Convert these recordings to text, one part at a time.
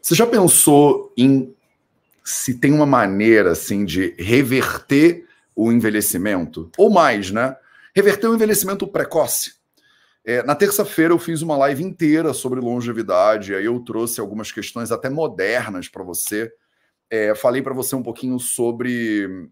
Você já pensou em se tem uma maneira assim de reverter o envelhecimento? Ou mais, né? Reverter o envelhecimento precoce. É, na terça-feira eu fiz uma live inteira sobre longevidade, aí eu trouxe algumas questões até modernas para você. É, falei para você um pouquinho sobre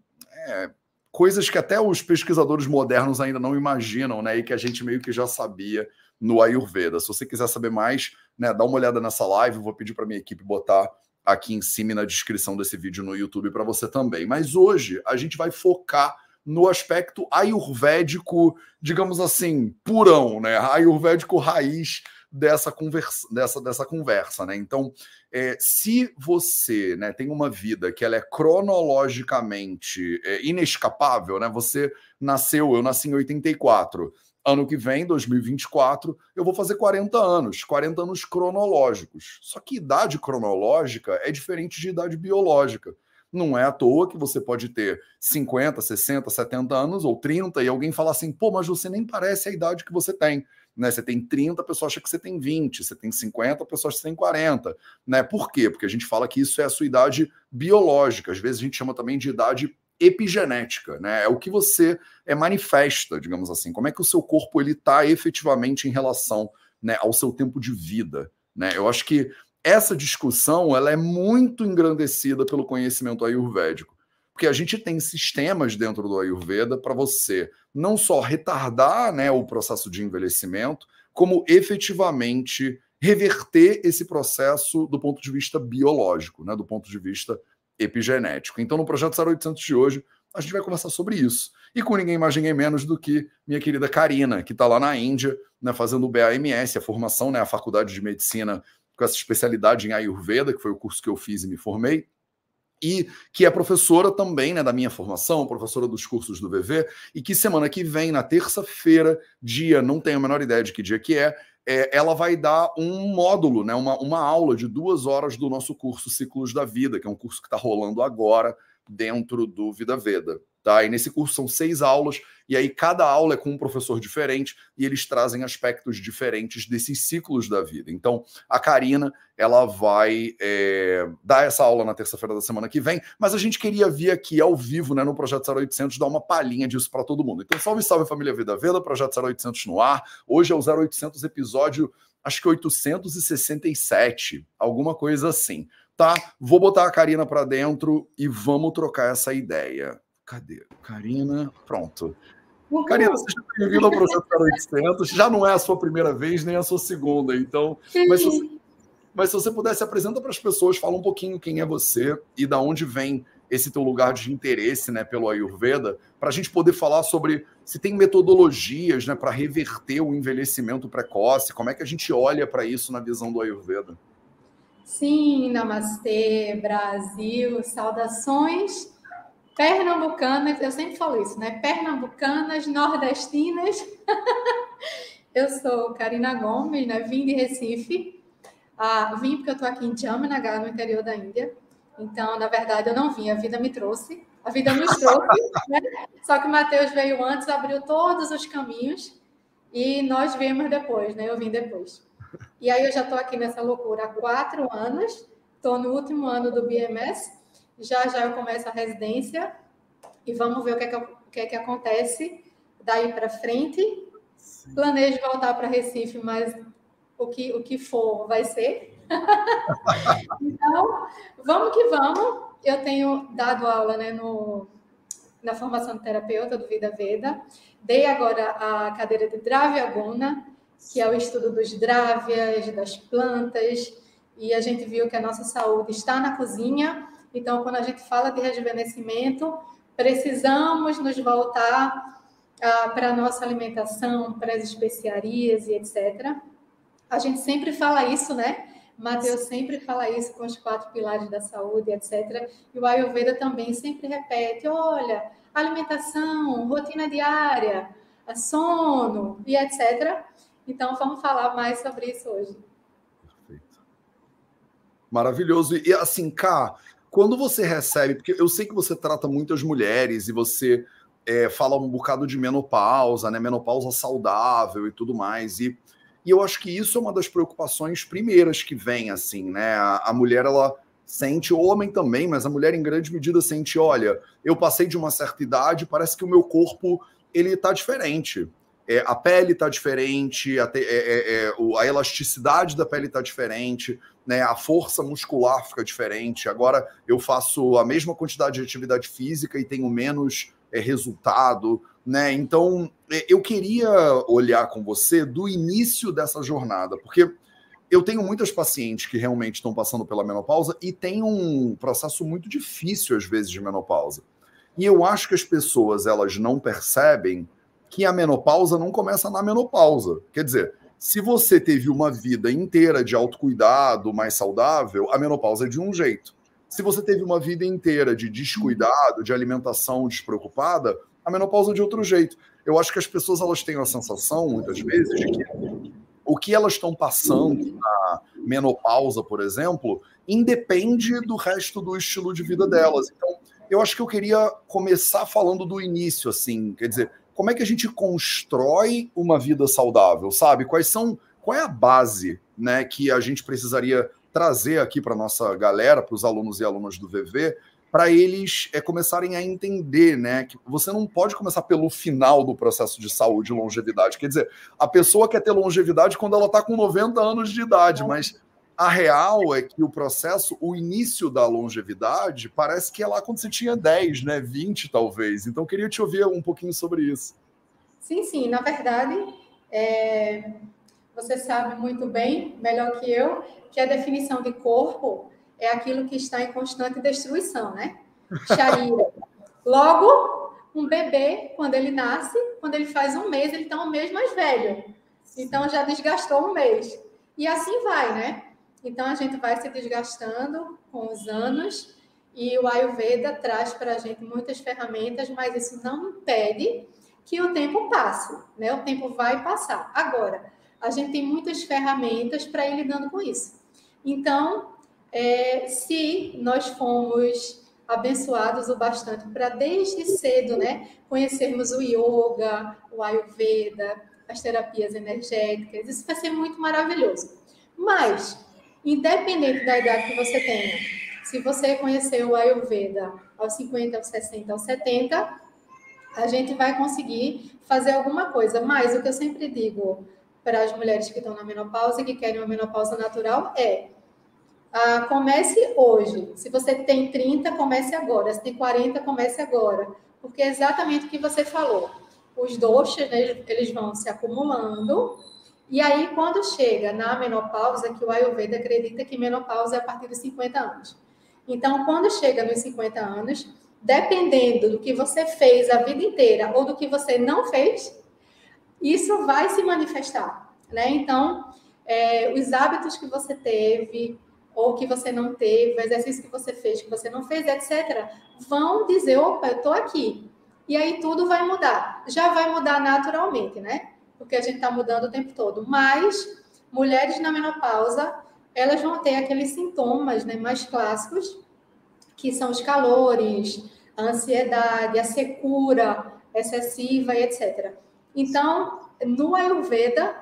é, coisas que até os pesquisadores modernos ainda não imaginam, né? E que a gente meio que já sabia no Ayurveda. Se você quiser saber mais, né, dá uma olhada nessa live. vou pedir para minha equipe botar aqui em cima na descrição desse vídeo no YouTube para você também. Mas hoje a gente vai focar no aspecto ayurvédico, digamos assim, purão, né? Ayurvédico raiz dessa conversa, dessa, dessa conversa, né? Então, é, se você né, tem uma vida que ela é cronologicamente é, inescapável, né? Você nasceu, eu nasci em 84. Ano que vem, 2024, eu vou fazer 40 anos, 40 anos cronológicos. Só que idade cronológica é diferente de idade biológica. Não é à toa que você pode ter 50, 60, 70 anos ou 30 e alguém falar assim, pô, mas você nem parece a idade que você tem. Né? Você tem 30, a pessoa acha que você tem 20, você tem 50, a pessoa acha que você tem 40. Né? Por quê? Porque a gente fala que isso é a sua idade biológica, às vezes a gente chama também de idade epigenética, né? É o que você é manifesta, digamos assim. Como é que o seu corpo ele está efetivamente em relação né, ao seu tempo de vida, né? Eu acho que essa discussão ela é muito engrandecida pelo conhecimento ayurvédico, porque a gente tem sistemas dentro do Ayurveda para você não só retardar né, o processo de envelhecimento, como efetivamente reverter esse processo do ponto de vista biológico, né, do ponto de vista epigenético. Então, no projeto 0800 de hoje, a gente vai conversar sobre isso. E com ninguém mais, ninguém menos do que minha querida Karina, que está lá na Índia, né, fazendo o BAMS, a formação, né, a Faculdade de Medicina com essa especialidade em Ayurveda, que foi o curso que eu fiz e me formei, e que é professora também né, da minha formação, professora dos cursos do VV, e que semana que vem, na terça-feira, dia, não tenho a menor ideia de que dia que é, é, ela vai dar um módulo, né, uma, uma aula de duas horas do nosso curso Ciclos da Vida, que é um curso que está rolando agora dentro do Vida Veda. Tá? E nesse curso são seis aulas, e aí cada aula é com um professor diferente, e eles trazem aspectos diferentes desses ciclos da vida. Então, a Karina, ela vai é, dar essa aula na terça-feira da semana que vem, mas a gente queria vir aqui ao vivo, né, no Projeto 0800, dar uma palhinha disso para todo mundo. Então, salve, salve família Vida Veda, Projeto 0800 no ar. Hoje é o 0800 episódio, acho que 867, alguma coisa assim. Tá? Vou botar a Karina para dentro e vamos trocar essa ideia. Cadê? Karina, pronto. Uhum. Karina, seja bem-vinda ao Projeto 0800. Já não é a sua primeira vez, nem a sua segunda, então. Mas se você, mas se você pudesse, apresenta para as pessoas, fala um pouquinho quem é você e da onde vem esse teu lugar de interesse né, pelo Ayurveda, para a gente poder falar sobre se tem metodologias né, para reverter o envelhecimento precoce, como é que a gente olha para isso na visão do Ayurveda. Sim, namastê, Brasil, saudações pernambucanas, eu sempre falo isso, né? Pernambucanas, nordestinas. eu sou Karina Gomes, né? Vim de Recife. Ah, vim porque eu estou aqui em Jamnagar, no interior da Índia. Então, na verdade, eu não vim, a vida me trouxe. A vida nos trouxe, né? Só que o Mateus veio antes, abriu todos os caminhos e nós viemos depois, né? Eu vim depois. E aí eu já estou aqui nessa loucura há quatro anos, estou no último ano do BMS já já eu começo a residência e vamos ver o que é que, o que, é que acontece daí para frente. Sim. Planejo voltar para Recife, mas o que, o que for vai ser. então, vamos que vamos. Eu tenho dado aula né, no, na formação de terapeuta do Vida Veda. Dei agora a cadeira de Dravyaguna, que é o estudo dos drávias, das plantas, e a gente viu que a nossa saúde está na cozinha então, quando a gente fala de rejuvenescimento, precisamos nos voltar ah, para a nossa alimentação, para as especiarias e etc. A gente sempre fala isso, né? Mateus sempre fala isso com os quatro pilares da saúde, etc. E o Ayurveda também sempre repete: olha, alimentação, rotina diária, sono e etc. Então, vamos falar mais sobre isso hoje. Perfeito. Maravilhoso. E assim, Cá, quando você recebe, porque eu sei que você trata muitas mulheres e você é, fala um bocado de menopausa, né? Menopausa saudável e tudo mais. E E eu acho que isso é uma das preocupações primeiras que vem, assim, né? A, a mulher, ela sente, o homem também, mas a mulher em grande medida sente, olha, eu passei de uma certa idade, parece que o meu corpo, ele tá diferente. É, a pele está diferente, a, é, é, é a, elasticidade da pele está diferente, né, a força muscular fica diferente. Agora eu faço a mesma quantidade de atividade física e tenho menos é, resultado. Né? Então eu queria olhar com você do início dessa jornada, porque eu tenho muitas pacientes que realmente estão passando pela menopausa e tem um processo muito difícil, às vezes, de menopausa. E eu acho que as pessoas elas não percebem que a menopausa não começa na menopausa. Quer dizer, se você teve uma vida inteira de autocuidado, mais saudável, a menopausa é de um jeito. Se você teve uma vida inteira de descuidado, de alimentação despreocupada, a menopausa é de outro jeito. Eu acho que as pessoas elas têm a sensação, muitas vezes, de que o que elas estão passando na menopausa, por exemplo, independe do resto do estilo de vida delas. Então, eu acho que eu queria começar falando do início, assim, quer dizer, como é que a gente constrói uma vida saudável, sabe? Quais são, qual é a base, né, que a gente precisaria trazer aqui para nossa galera, para os alunos e alunas do VV, para eles é, começarem a entender, né, que você não pode começar pelo final do processo de saúde e longevidade. Quer dizer, a pessoa quer ter longevidade quando ela está com 90 anos de idade, mas a real é que o processo, o início da longevidade, parece que é lá quando você tinha 10, né? 20 talvez. Então, queria te ouvir um pouquinho sobre isso. Sim, sim. Na verdade, é... você sabe muito bem, melhor que eu, que a definição de corpo é aquilo que está em constante destruição, né? Charira. Logo, um bebê, quando ele nasce, quando ele faz um mês, ele está um mês mais velho. Então, já desgastou um mês. E assim vai, né? Então, a gente vai se desgastando com os anos e o Ayurveda traz para a gente muitas ferramentas, mas isso não impede que o tempo passe, né? O tempo vai passar. Agora, a gente tem muitas ferramentas para ir lidando com isso. Então, é, se nós fomos abençoados o bastante para desde cedo, né, conhecermos o yoga, o ayurveda, as terapias energéticas, isso vai ser muito maravilhoso. Mas independente da idade que você tenha. Se você conheceu o Ayurveda aos 50, aos 60, aos 70, a gente vai conseguir fazer alguma coisa. Mas o que eu sempre digo para as mulheres que estão na menopausa e que querem uma menopausa natural é ah, comece hoje. Se você tem 30, comece agora. Se tem 40, comece agora. Porque é exatamente o que você falou. Os doxas, né, eles vão se acumulando e aí, quando chega na menopausa, que o Ayurveda acredita que menopausa é a partir dos 50 anos. Então, quando chega nos 50 anos, dependendo do que você fez a vida inteira ou do que você não fez, isso vai se manifestar, né? Então, é, os hábitos que você teve ou que você não teve, o exercício que você fez, que você não fez, etc., vão dizer, opa, eu estou aqui. E aí tudo vai mudar. Já vai mudar naturalmente, né? Porque a gente está mudando o tempo todo. Mas mulheres na menopausa, elas vão ter aqueles sintomas né, mais clássicos, que são os calores, a ansiedade, a secura excessiva e etc. Então, no Ayurveda,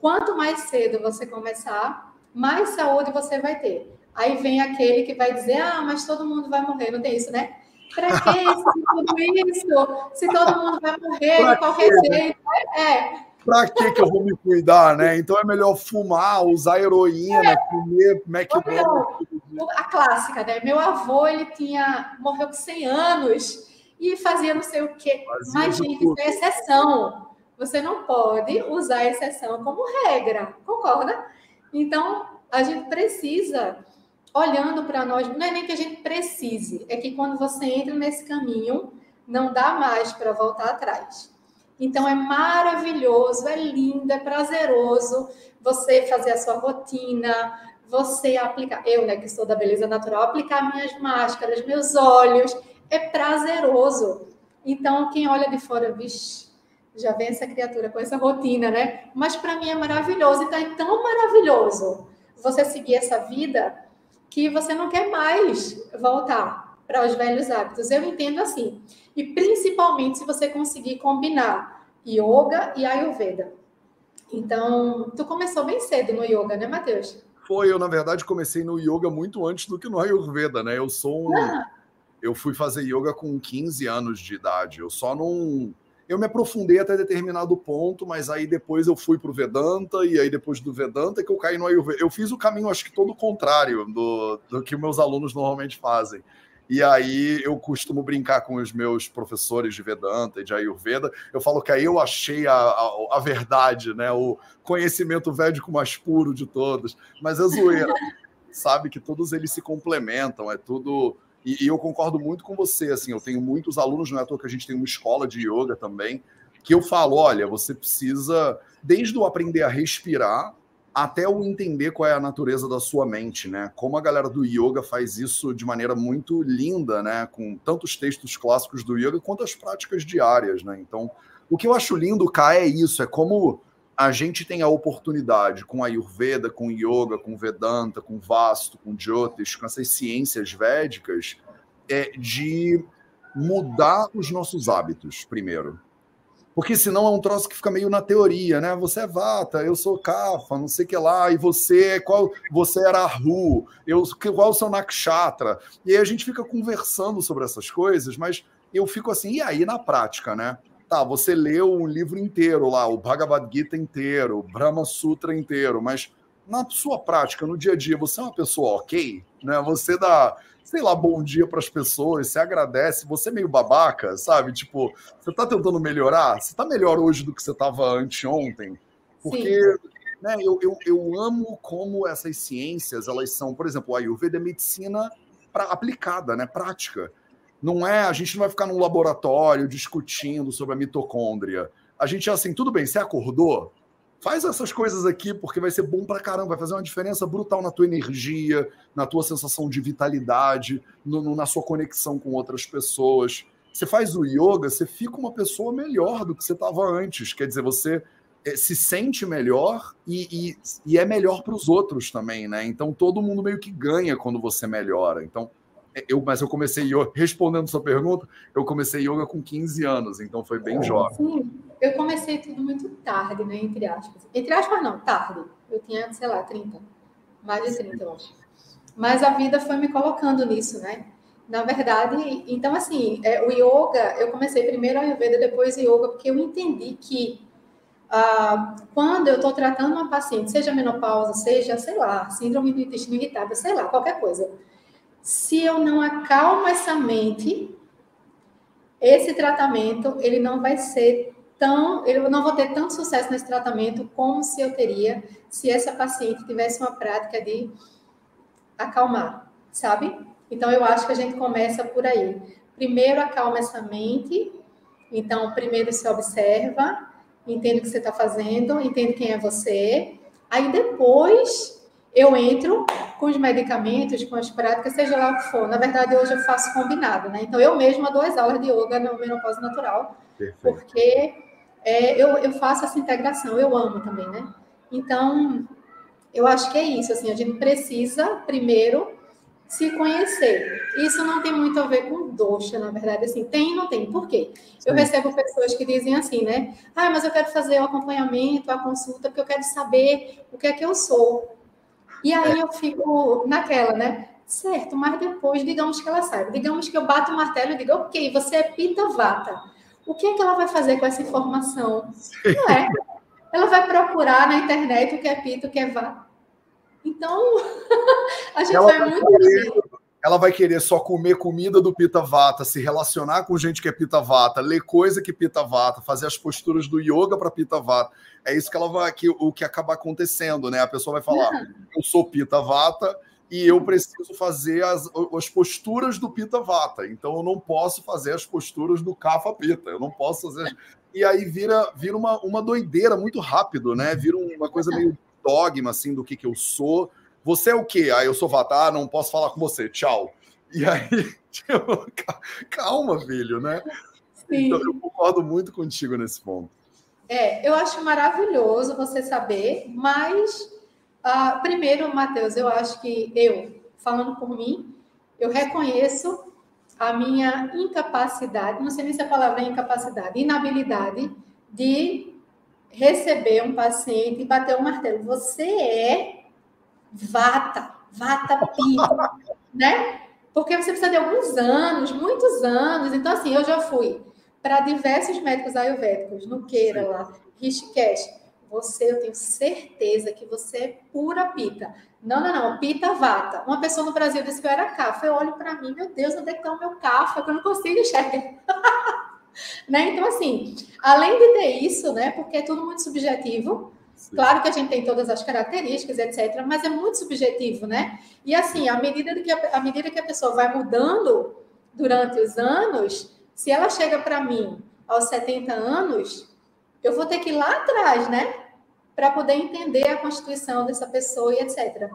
quanto mais cedo você começar, mais saúde você vai ter. Aí vem aquele que vai dizer: ah, mas todo mundo vai morrer, não tem isso, né? Para que tudo isso? Se todo mundo vai morrer de qualquer jeito. É, Pra que que eu vou me cuidar, né? Então é melhor fumar, usar heroína, é. comer McDonald's. A clássica, né? Meu avô, ele tinha, morreu com 100 anos e fazia não sei o quê. Fazia Mas, gente, isso é exceção. Você não pode usar a exceção como regra, concorda? Então, a gente precisa, olhando para nós, não é nem que a gente precise, é que quando você entra nesse caminho, não dá mais para voltar atrás. Então é maravilhoso, é lindo, é prazeroso você fazer a sua rotina, você aplicar, eu, né, que sou da beleza natural, aplicar minhas máscaras, meus olhos, é prazeroso. Então, quem olha de fora, vixe, já vem essa criatura com essa rotina, né? Mas para mim é maravilhoso, então é tão maravilhoso você seguir essa vida que você não quer mais voltar para os velhos hábitos. Eu entendo assim. E principalmente se você conseguir combinar yoga e ayurveda. Então, tu começou bem cedo no yoga, né, Matheus? Foi, eu na verdade comecei no yoga muito antes do que no Ayurveda, né? Eu sou um. Ah. Eu fui fazer yoga com 15 anos de idade. Eu só não. Eu me aprofundei até determinado ponto, mas aí depois eu fui para o Vedanta, e aí depois do Vedanta é que eu caí no Ayurveda. Eu fiz o caminho, acho que todo o contrário do, do que meus alunos normalmente fazem. E aí eu costumo brincar com os meus professores de Vedanta e de Ayurveda. Eu falo que aí eu achei a, a, a verdade, né? O conhecimento védico mais puro de todos. Mas é zoeira. Sabe que todos eles se complementam, é tudo. E, e, eu concordo muito com você. Assim, eu tenho muitos alunos, não é à toa que a gente tem uma escola de yoga também, que eu falo: olha, você precisa, desde o aprender a respirar, até o entender qual é a natureza da sua mente, né? Como a galera do yoga faz isso de maneira muito linda, né? Com tantos textos clássicos do yoga quanto as práticas diárias, né? Então, o que eu acho lindo, cá, é isso, é como a gente tem a oportunidade com a Ayurveda, com Yoga, com Vedanta, com Vasto, com Jyotish, com essas ciências védicas, é de mudar os nossos hábitos, primeiro. Porque senão é um troço que fica meio na teoria, né? Você é Vata, eu sou Kafa, não sei o que lá, e você qual você era Ru, eu qual o seu Nakshatra. E aí a gente fica conversando sobre essas coisas, mas eu fico assim, e aí na prática, né? Tá, você leu um livro inteiro lá, o Bhagavad Gita inteiro, o Brahma Sutra inteiro, mas na sua prática, no dia a dia, você é uma pessoa ok, né? Você dá sei lá, bom dia para as pessoas, você agradece, você é meio babaca, sabe? Tipo, você está tentando melhorar? Você está melhor hoje do que você estava anteontem? Porque né, eu, eu, eu amo como essas ciências, elas são, por exemplo, a Ayurveda é medicina pra, aplicada, né, prática. Não é, a gente não vai ficar num laboratório discutindo sobre a mitocôndria. A gente é assim, tudo bem, você acordou? Faz essas coisas aqui porque vai ser bom pra caramba, vai fazer uma diferença brutal na tua energia, na tua sensação de vitalidade, no, no, na sua conexão com outras pessoas. Você faz o yoga, você fica uma pessoa melhor do que você estava antes. Quer dizer, você é, se sente melhor e, e, e é melhor para os outros também, né? Então todo mundo meio que ganha quando você melhora. Então, é, eu, mas eu comecei yoga, respondendo sua pergunta, eu comecei yoga com 15 anos, então foi bem jovem. Sim, eu comecei tudo muito tarde, né? Entre aspas. Entre aspas, não, tarde. Eu tinha, sei lá, 30. Mais de 30, eu acho. Mas a vida foi me colocando nisso, né? Na verdade, então, assim, é, o yoga, eu comecei primeiro a Ayurveda, depois yoga, porque eu entendi que ah, quando eu estou tratando uma paciente, seja menopausa, seja, sei lá, síndrome do intestino irritável, sei lá, qualquer coisa se eu não acalmo essa mente, esse tratamento ele não vai ser tão, eu não vou ter tanto sucesso nesse tratamento como se eu teria se essa paciente tivesse uma prática de acalmar, sabe? Então eu acho que a gente começa por aí. Primeiro acalma essa mente, então primeiro se observa, entende o que você está fazendo, entende quem é você, aí depois eu entro com os medicamentos, com as práticas, seja lá o que for. Na verdade, hoje eu faço combinado, né? Então, eu mesma dou as aulas de yoga no menopausa natural, Perfeito. porque é, eu, eu faço essa integração, eu amo também, né? Então, eu acho que é isso, assim, a gente precisa, primeiro, se conhecer. Isso não tem muito a ver com doxa, na verdade, assim, tem e não tem. Por quê? Eu recebo pessoas que dizem assim, né? Ah, mas eu quero fazer o acompanhamento, a consulta, porque eu quero saber o que é que eu sou. E aí eu fico naquela, né? Certo, mas depois, digamos que ela saiba. Digamos que eu bato o martelo e digo, ok, você é Pita Vata. O que é que ela vai fazer com essa informação? Não é? Ela vai procurar na internet o que é Pita, o que é Vata. Então, a gente ela vai muito querer, Ela vai querer só comer comida do Pita Vata, se relacionar com gente que é Pita Vata, ler coisa que Pita Vata, fazer as posturas do yoga para Pita Vata é isso que ela vai que o que acaba acontecendo, né? A pessoa vai falar: uhum. eu sou Pita Vata e eu preciso fazer as, as posturas do Pita Vata, então eu não posso fazer as posturas do Kapha Pita, eu não posso fazer. E aí vira, vira uma, uma doideira muito rápido, né? Vira uma coisa meio dogma assim do que, que eu sou. Você é o quê? Ah, eu sou Vata, ah, não posso falar com você, tchau. E aí, tipo, calma, filho, né? Sim. Então eu concordo muito contigo nesse ponto. É, eu acho maravilhoso você saber, mas uh, primeiro, Matheus, eu acho que eu, falando por mim, eu reconheço a minha incapacidade, não sei nem se a palavra é incapacidade, inabilidade de receber um paciente e bater o um martelo. Você é vata, vata pita, né? Porque você precisa de alguns anos, muitos anos. Então, assim, eu já fui para diversos médicos ayurvédicos, no Queira lá, Rishikesh. Você, eu tenho certeza que você é pura pita. Não, não, não, pita vata. Uma pessoa no Brasil disse que eu era cafa. Eu olho para mim, meu Deus, onde é que está o meu cafa? Que eu não consigo enxergar. né? Então, assim, além de ter isso, né? Porque é tudo muito subjetivo. Sim. Claro que a gente tem todas as características, etc., mas é muito subjetivo, né? E assim, à medida que a, à medida que a pessoa vai mudando durante os anos, se ela chega para mim aos 70 anos, eu vou ter que ir lá atrás, né? Para poder entender a constituição dessa pessoa e etc.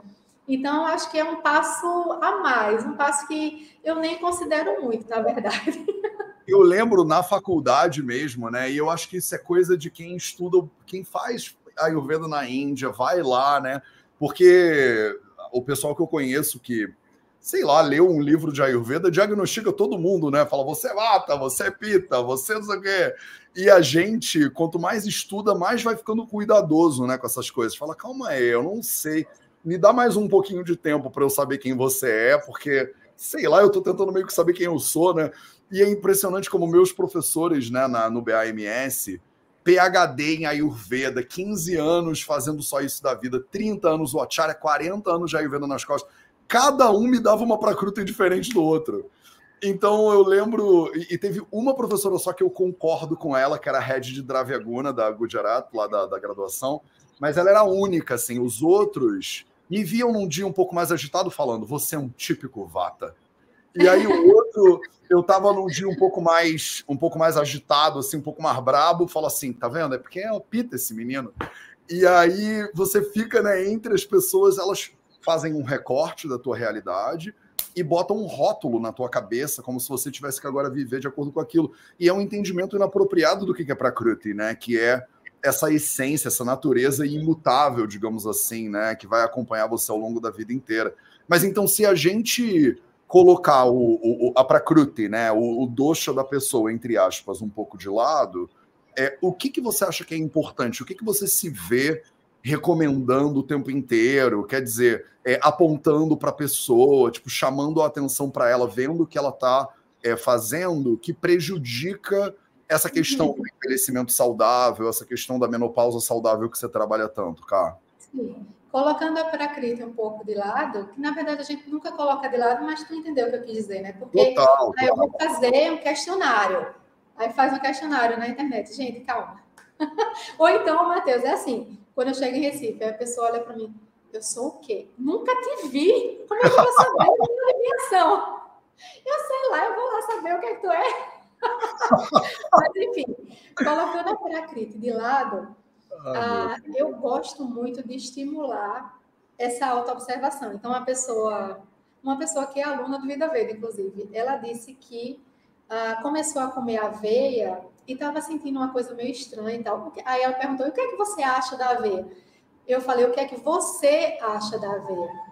Então, acho que é um passo a mais, um passo que eu nem considero muito, na verdade. Eu lembro na faculdade mesmo, né? E eu acho que isso é coisa de quem estuda, quem faz Ayurveda na Índia, vai lá, né? Porque o pessoal que eu conheço que, sei lá, leu um livro de Ayurveda, diagnostica todo mundo, né? Fala, você é mata, você é pita, você não sei o quê. E a gente, quanto mais estuda, mais vai ficando cuidadoso, né, com essas coisas. Fala, calma aí, eu não sei. Me dá mais um pouquinho de tempo para eu saber quem você é, porque, sei lá, eu tô tentando meio que saber quem eu sou, né? E é impressionante como meus professores né, na, no BAMS, PhD em Ayurveda, 15 anos fazendo só isso da vida, 30 anos o Acharya, 40 anos de Ayurveda nas costas. Cada um me dava uma prakruta diferente do outro. Então eu lembro, e, e, teve uma professora só que eu concordo com ela, que era a head de Dravyaguna, da Gujarat, lá da, da graduação, mas ela era única, assim. Os outros me viam num dia um pouco mais agitado, falando: Você é um típico Vata. E aí o outro, eu tava num dia um pouco mais, um pouco mais agitado, assim, um pouco mais brabo, falo assim, tá vendo? É porque é o Pita esse menino. E aí você fica, né, entre as pessoas, elas fazem um recorte da tua realidade e botam um rótulo na tua cabeça, como se você tivesse que agora viver de acordo com aquilo. E é um entendimento inapropriado do que é Prakruti, né? Que é essa essência, essa natureza imutável, digamos assim, né? Que vai acompanhar você ao longo da vida inteira. Mas então, se a gente colocar o, o, a Prakriti, né, o, o dosha da pessoa, entre aspas, um pouco de lado, é, o que, que você acha que é importante? O que, que você se vê recomendando o tempo inteiro? Quer dizer, é, apontando para a pessoa, tipo, chamando a atenção para ela, vendo o que ela está é, fazendo, que prejudica essa questão do envelhecimento saudável, essa questão da menopausa saudável que você trabalha tanto, cara? Sim colocando a prakriti um pouco de lado, que na verdade a gente nunca coloca de lado, mas tu entendeu o que eu quis dizer, né? Porque total, eu vou fazer um questionário, aí faz um questionário na internet. Gente, calma. Ou então, Matheus, é assim, quando eu chego em Recife, a pessoa olha para mim, eu sou o quê? Nunca te vi. Como é que eu vou saber a minha adivinhação? Eu sei lá, eu vou lá saber o que é que tu é. Mas, enfim, colocando a prakriti de lado, ah, eu gosto muito de estimular essa autoobservação. Então, uma pessoa, uma pessoa que é aluna do Vida Verde, inclusive, ela disse que ah, começou a comer aveia e estava sentindo uma coisa meio estranha e tal. Aí ela perguntou: o que é que você acha da aveia? Eu falei: o que é que você acha da aveia?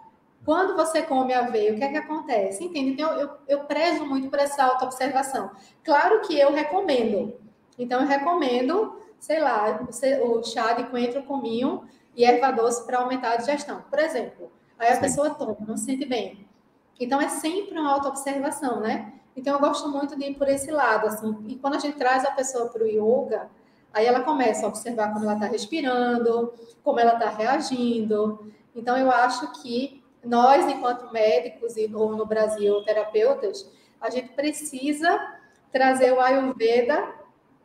Quando você come aveia, o que é que acontece? Entende? Então, eu, eu prezo muito por essa autoobservação. Claro que eu recomendo. Então, eu recomendo sei lá, o chá de coentro, cominho e erva doce para aumentar a digestão. Por exemplo, aí a Sim. pessoa toma, não se sente bem. Então é sempre uma autoobservação, né? Então eu gosto muito de ir por esse lado, assim. E quando a gente traz a pessoa para o yoga, aí ela começa a observar como ela está respirando, como ela está reagindo. Então eu acho que nós, enquanto médicos e ou no Brasil terapeutas, a gente precisa trazer o Ayurveda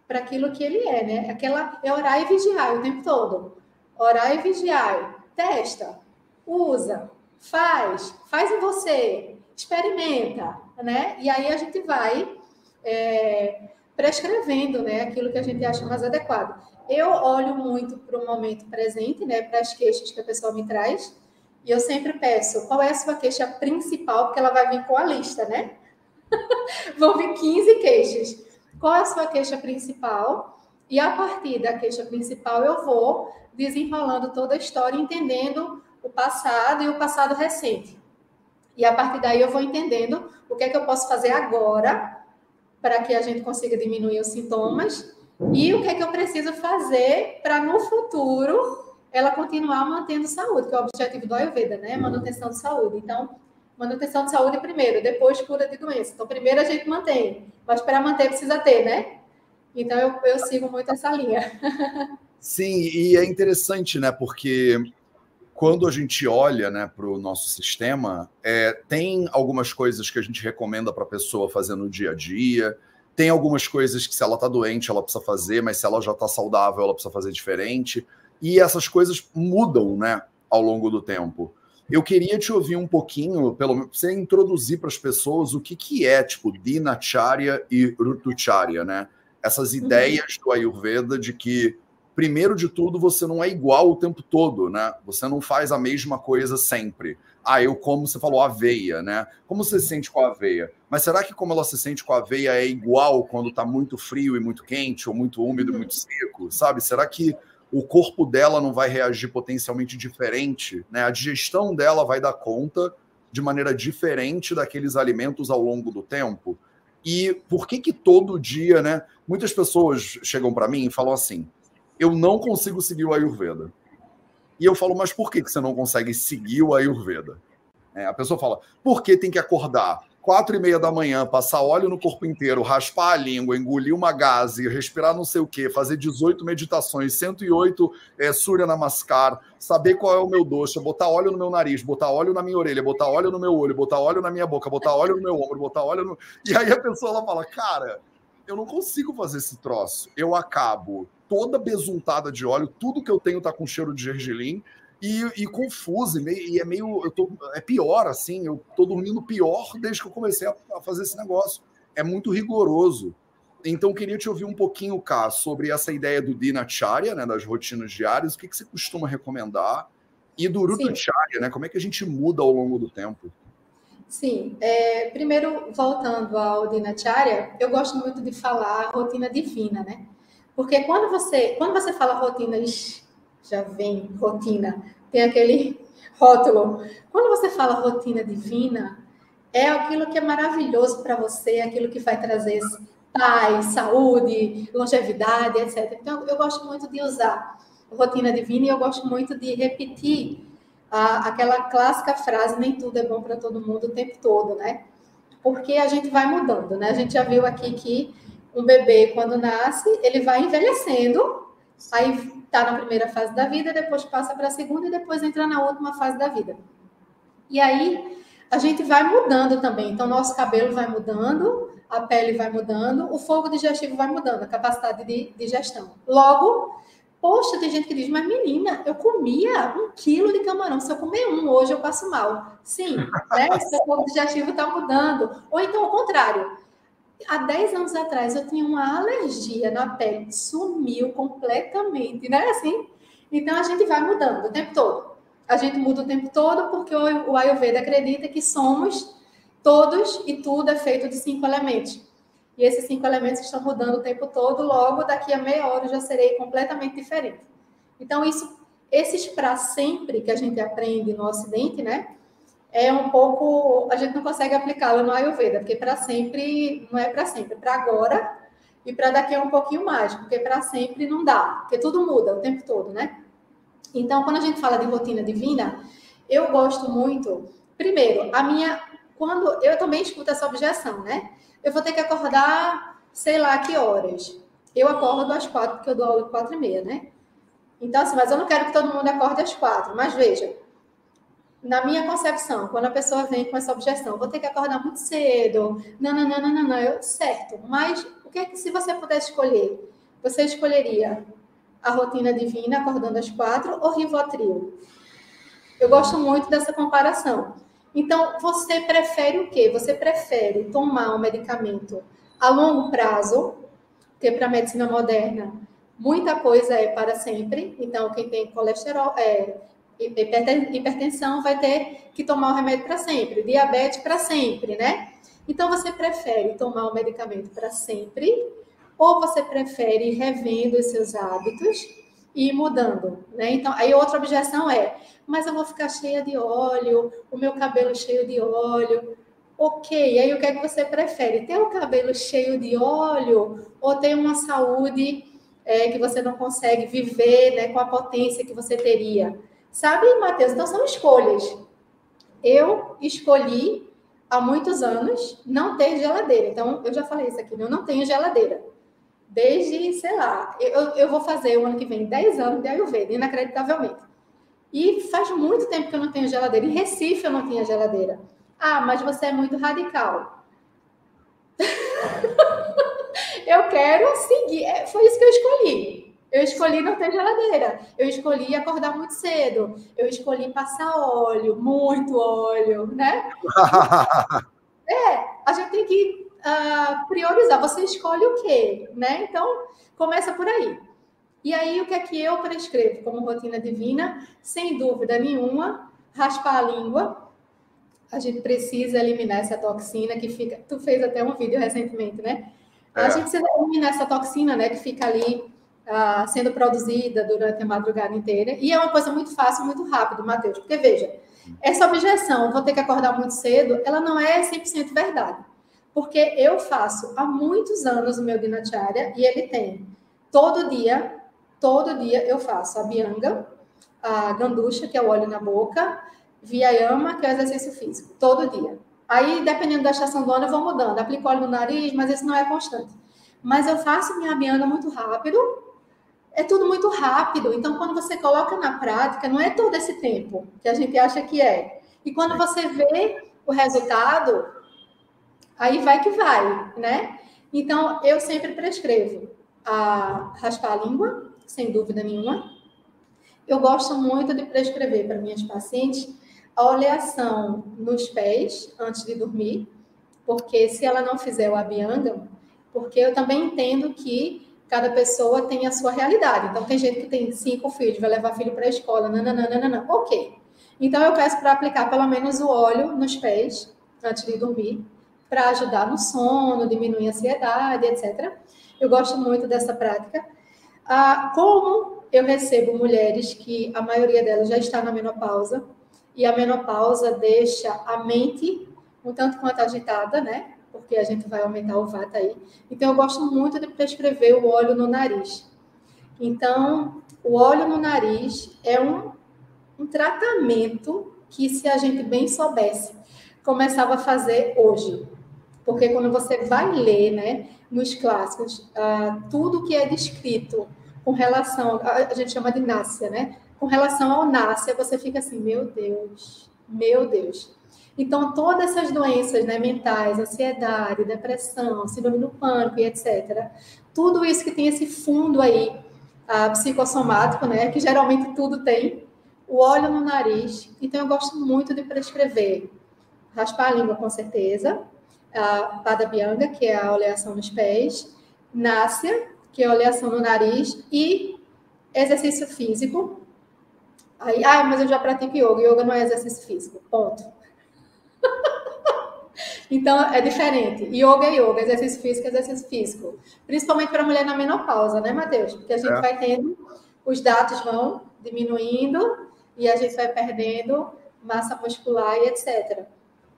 para aquilo que ele é, né? Aquela é orar e vigiar o tempo todo. Orar e vigiar. Testa, usa, faz, faz em você, experimenta, né? E aí a gente vai é, prescrevendo, né? Aquilo que a gente acha mais adequado. Eu olho muito para o momento presente, né? Para as queixas que a pessoa me traz. E eu sempre peço, qual é a sua queixa principal? Porque ela vai vir com a lista, né? Vão vir 15 queixas qual é a sua queixa principal, e a partir da queixa principal eu vou desenrolando toda a história, entendendo o passado e o passado recente. E a partir daí eu vou entendendo o que é que eu posso fazer agora para que a gente consiga diminuir os sintomas E o que é que eu preciso fazer para no futuro ela continuar mantendo saúde, que é o objetivo do Ayurveda, né? Manutenção de saúde. Então, manutenção de saúde primeiro, depois cura de doença. Então, primeiro a gente mantém, mas para manter precisa ter, né? Então, eu, eu sigo muito essa linha. Sim, e é interessante, né? Porque quando a gente olha né, para o nosso sistema, é, tem algumas coisas que a gente recomenda para a pessoa fazer no dia a dia, tem algumas coisas que, se ela está doente, ela precisa fazer, mas se ela já está saudável, ela precisa fazer diferente. E essas coisas mudam né, ao longo do tempo. Eu queria te ouvir um pouquinho, pelo menos, você introduzir para as pessoas o que, que é, tipo, Dinacharya e Rutucharya, né? Essas uhum. ideias do Ayurveda de que, primeiro de tudo, você não é igual o tempo todo, né? Você não faz a mesma coisa sempre. Ah, eu como, você falou, aveia, né? Como você se sente com a aveia? Mas será que como ela se sente com a aveia é igual quando está muito frio e muito quente, ou muito úmido e muito seco, sabe? Será que o corpo dela não vai reagir potencialmente diferente, né? A digestão dela vai dar conta de maneira diferente daqueles alimentos ao longo do tempo. E por que que todo dia, né? Muitas pessoas chegam para mim e falam assim: "Eu não consigo seguir o Ayurveda". E eu falo: "Mas por que você não consegue seguir o Ayurveda?" É, a pessoa fala: "Por que tem que acordar quatro e meia da manhã, passar óleo no corpo inteiro, raspar a língua, engolir uma gase, respirar não sei o quê, fazer 18 meditações, 108 é, Surya Namaskar, saber qual é o meu doce, botar óleo no meu nariz, botar óleo na minha orelha, botar óleo no meu olho, botar óleo na minha boca, botar óleo no meu ombro, botar óleo no... E aí a pessoa ela fala, cara, eu não consigo fazer esse troço. Eu acabo toda besuntada de óleo, tudo que eu tenho tá com cheiro de gergelim, e, e confuso, e, e, é meio. Eu tô, é pior, assim, eu tô dormindo pior desde que eu comecei a, a fazer esse negócio. É muito rigoroso. Então, queria te ouvir um pouquinho, Cá, sobre essa ideia do Dinacharya, né, das rotinas diárias, o que, que você costuma recomendar, e do Rutacharya, né, como é que a gente muda ao longo do tempo? Sim, é, primeiro, voltando ao Dinacharya, eu gosto muito de falar rotina divina, né? Porque quando você, quando você fala rotina já vem rotina, tem aquele rótulo. Quando você fala rotina divina, é aquilo que é maravilhoso para você, aquilo que vai trazer paz, saúde, longevidade, etc. Então, eu gosto muito de usar rotina divina e eu gosto muito de repetir a, aquela clássica frase: nem tudo é bom para todo mundo o tempo todo, né? Porque a gente vai mudando, né? A gente já viu aqui que um bebê, quando nasce, ele vai envelhecendo, aí está na primeira fase da vida, depois passa para a segunda e depois entra na última fase da vida. E aí a gente vai mudando também. Então, nosso cabelo vai mudando, a pele vai mudando, o fogo digestivo vai mudando, a capacidade de digestão. Logo, poxa, tem gente que diz, mas menina, eu comia um quilo de camarão, se eu comer um, hoje eu passo mal. Sim, né? Seu fogo digestivo está mudando. Ou então, ao contrário, há 10 anos atrás eu tinha uma alergia na pele, sumiu completamente, né? Assim. Então a gente vai mudando o tempo todo. A gente muda o tempo todo porque o Ayurveda acredita que somos todos e tudo é feito de cinco elementos. E esses cinco elementos estão mudando o tempo todo, logo daqui a meia hora eu já serei completamente diferente. Então, isso, esses para sempre que a gente aprende no Ocidente, né? é um pouco. A gente não consegue aplicá-la no Ayurveda, porque para sempre não é para sempre, é para agora e para daqui a um pouquinho mais, porque para sempre não dá, porque tudo muda o tempo todo, né? Então, quando a gente fala de rotina divina, eu gosto muito. Primeiro, a minha. Quando eu também escuto essa objeção, né? Eu vou ter que acordar, sei lá que horas. Eu acordo às quatro, porque eu dou aula às quatro e meia, né? Então, assim, mas eu não quero que todo mundo acorde às quatro. Mas veja, na minha concepção, quando a pessoa vem com essa objeção, vou ter que acordar muito cedo, não, não, não, não, não, não, eu, certo, mas o que é que se você pudesse escolher? Você escolheria a rotina divina, acordando às quatro, ou Rivotril? Eu gosto muito dessa comparação. Então, você prefere o quê? Você prefere tomar um medicamento a longo prazo, porque para a medicina moderna, muita coisa é para sempre. Então, quem tem colesterol, é, hipertensão vai ter que tomar o remédio para sempre, diabetes para sempre, né? Então você prefere tomar o medicamento para sempre ou você prefere ir revendo os seus hábitos e mudando, né? Então, aí outra objeção é: mas eu vou ficar cheia de óleo, o meu cabelo cheio de óleo. Ok, aí o que é que você prefere? Ter o cabelo cheio de óleo ou ter uma saúde é, que você não consegue viver né, com a potência que você teria. Sabe, Matheus? Então são escolhas. Eu escolhi há muitos anos não ter geladeira. Então, eu já falei isso aqui, né? eu não tenho geladeira. Desde, sei lá, eu, eu vou fazer o ano que vem 10 anos de Ayurveda, inacreditavelmente. E faz muito tempo que eu não tenho geladeira. Em Recife eu não tinha geladeira. Ah, mas você é muito radical. eu quero seguir. É, foi isso que eu escolhi. Eu escolhi não ter geladeira. Eu escolhi acordar muito cedo. Eu escolhi passar óleo, muito óleo, né? é, a gente tem que uh, priorizar. Você escolhe o quê, né? Então, começa por aí. E aí, o que é que eu prescrevo como rotina divina? Sem dúvida nenhuma, raspar a língua. A gente precisa eliminar essa toxina que fica. Tu fez até um vídeo recentemente, né? É. A gente precisa eliminar essa toxina, né? Que fica ali uh, sendo produzida durante a madrugada inteira. E é uma coisa muito fácil, muito rápido, Matheus. Porque, veja, essa objeção, vou ter que acordar muito cedo, ela não é 100% verdade. Porque eu faço há muitos anos o meu dinacharya e ele tem todo dia, todo dia eu faço a bianga, a ganducha, que é o óleo na boca, viayama, que é o exercício físico, todo dia. Aí, dependendo da estação do ano, eu vou mudando. Aplico óleo no nariz, mas isso não é constante. Mas eu faço minha bianga muito rápido, é tudo muito rápido. Então, quando você coloca na prática, não é todo esse tempo que a gente acha que é. E quando você vê o resultado, aí vai que vai, né? Então, eu sempre prescrevo a raspar a língua, sem dúvida nenhuma. Eu gosto muito de prescrever para minhas pacientes a oleação nos pés antes de dormir, porque se ela não fizer o abhyanga, porque eu também entendo que cada pessoa tem a sua realidade. Então, tem gente que tem cinco filhos, vai levar filho para a escola, nananana, ok. Então, eu peço para aplicar pelo menos o óleo nos pés antes de dormir, para ajudar no sono, diminuir a ansiedade, etc. Eu gosto muito dessa prática. Ah, como eu recebo mulheres que a maioria delas já está na menopausa, e a menopausa deixa a mente um tanto quanto agitada, né? porque a gente vai aumentar o vata aí. Então, eu gosto muito de prescrever o óleo no nariz. Então, o óleo no nariz é um, um tratamento que, se a gente bem soubesse, começava a fazer hoje. Porque quando você vai ler, né, nos clássicos, uh, tudo que é descrito com relação, a gente chama de náusea, né? Com relação ao náusea, você fica assim, meu Deus, meu Deus. Então, todas essas doenças né, mentais, ansiedade, depressão, síndrome do pânico e etc., tudo isso que tem esse fundo aí uh, psicossomático, né, que geralmente tudo tem, o óleo no nariz. Então, eu gosto muito de prescrever raspar a língua, com certeza, a Pada Bianga, que é a oleação nos pés, Nácia, que é a oleação no nariz, e exercício físico. Aí, ah, mas eu já pratico yoga. Yoga não é exercício físico. Ponto. então, é diferente. Yoga é yoga, exercício físico é exercício físico. Principalmente para mulher na menopausa, né, Matheus? Porque a gente é. vai tendo, os dados vão diminuindo e a gente vai perdendo massa muscular e etc.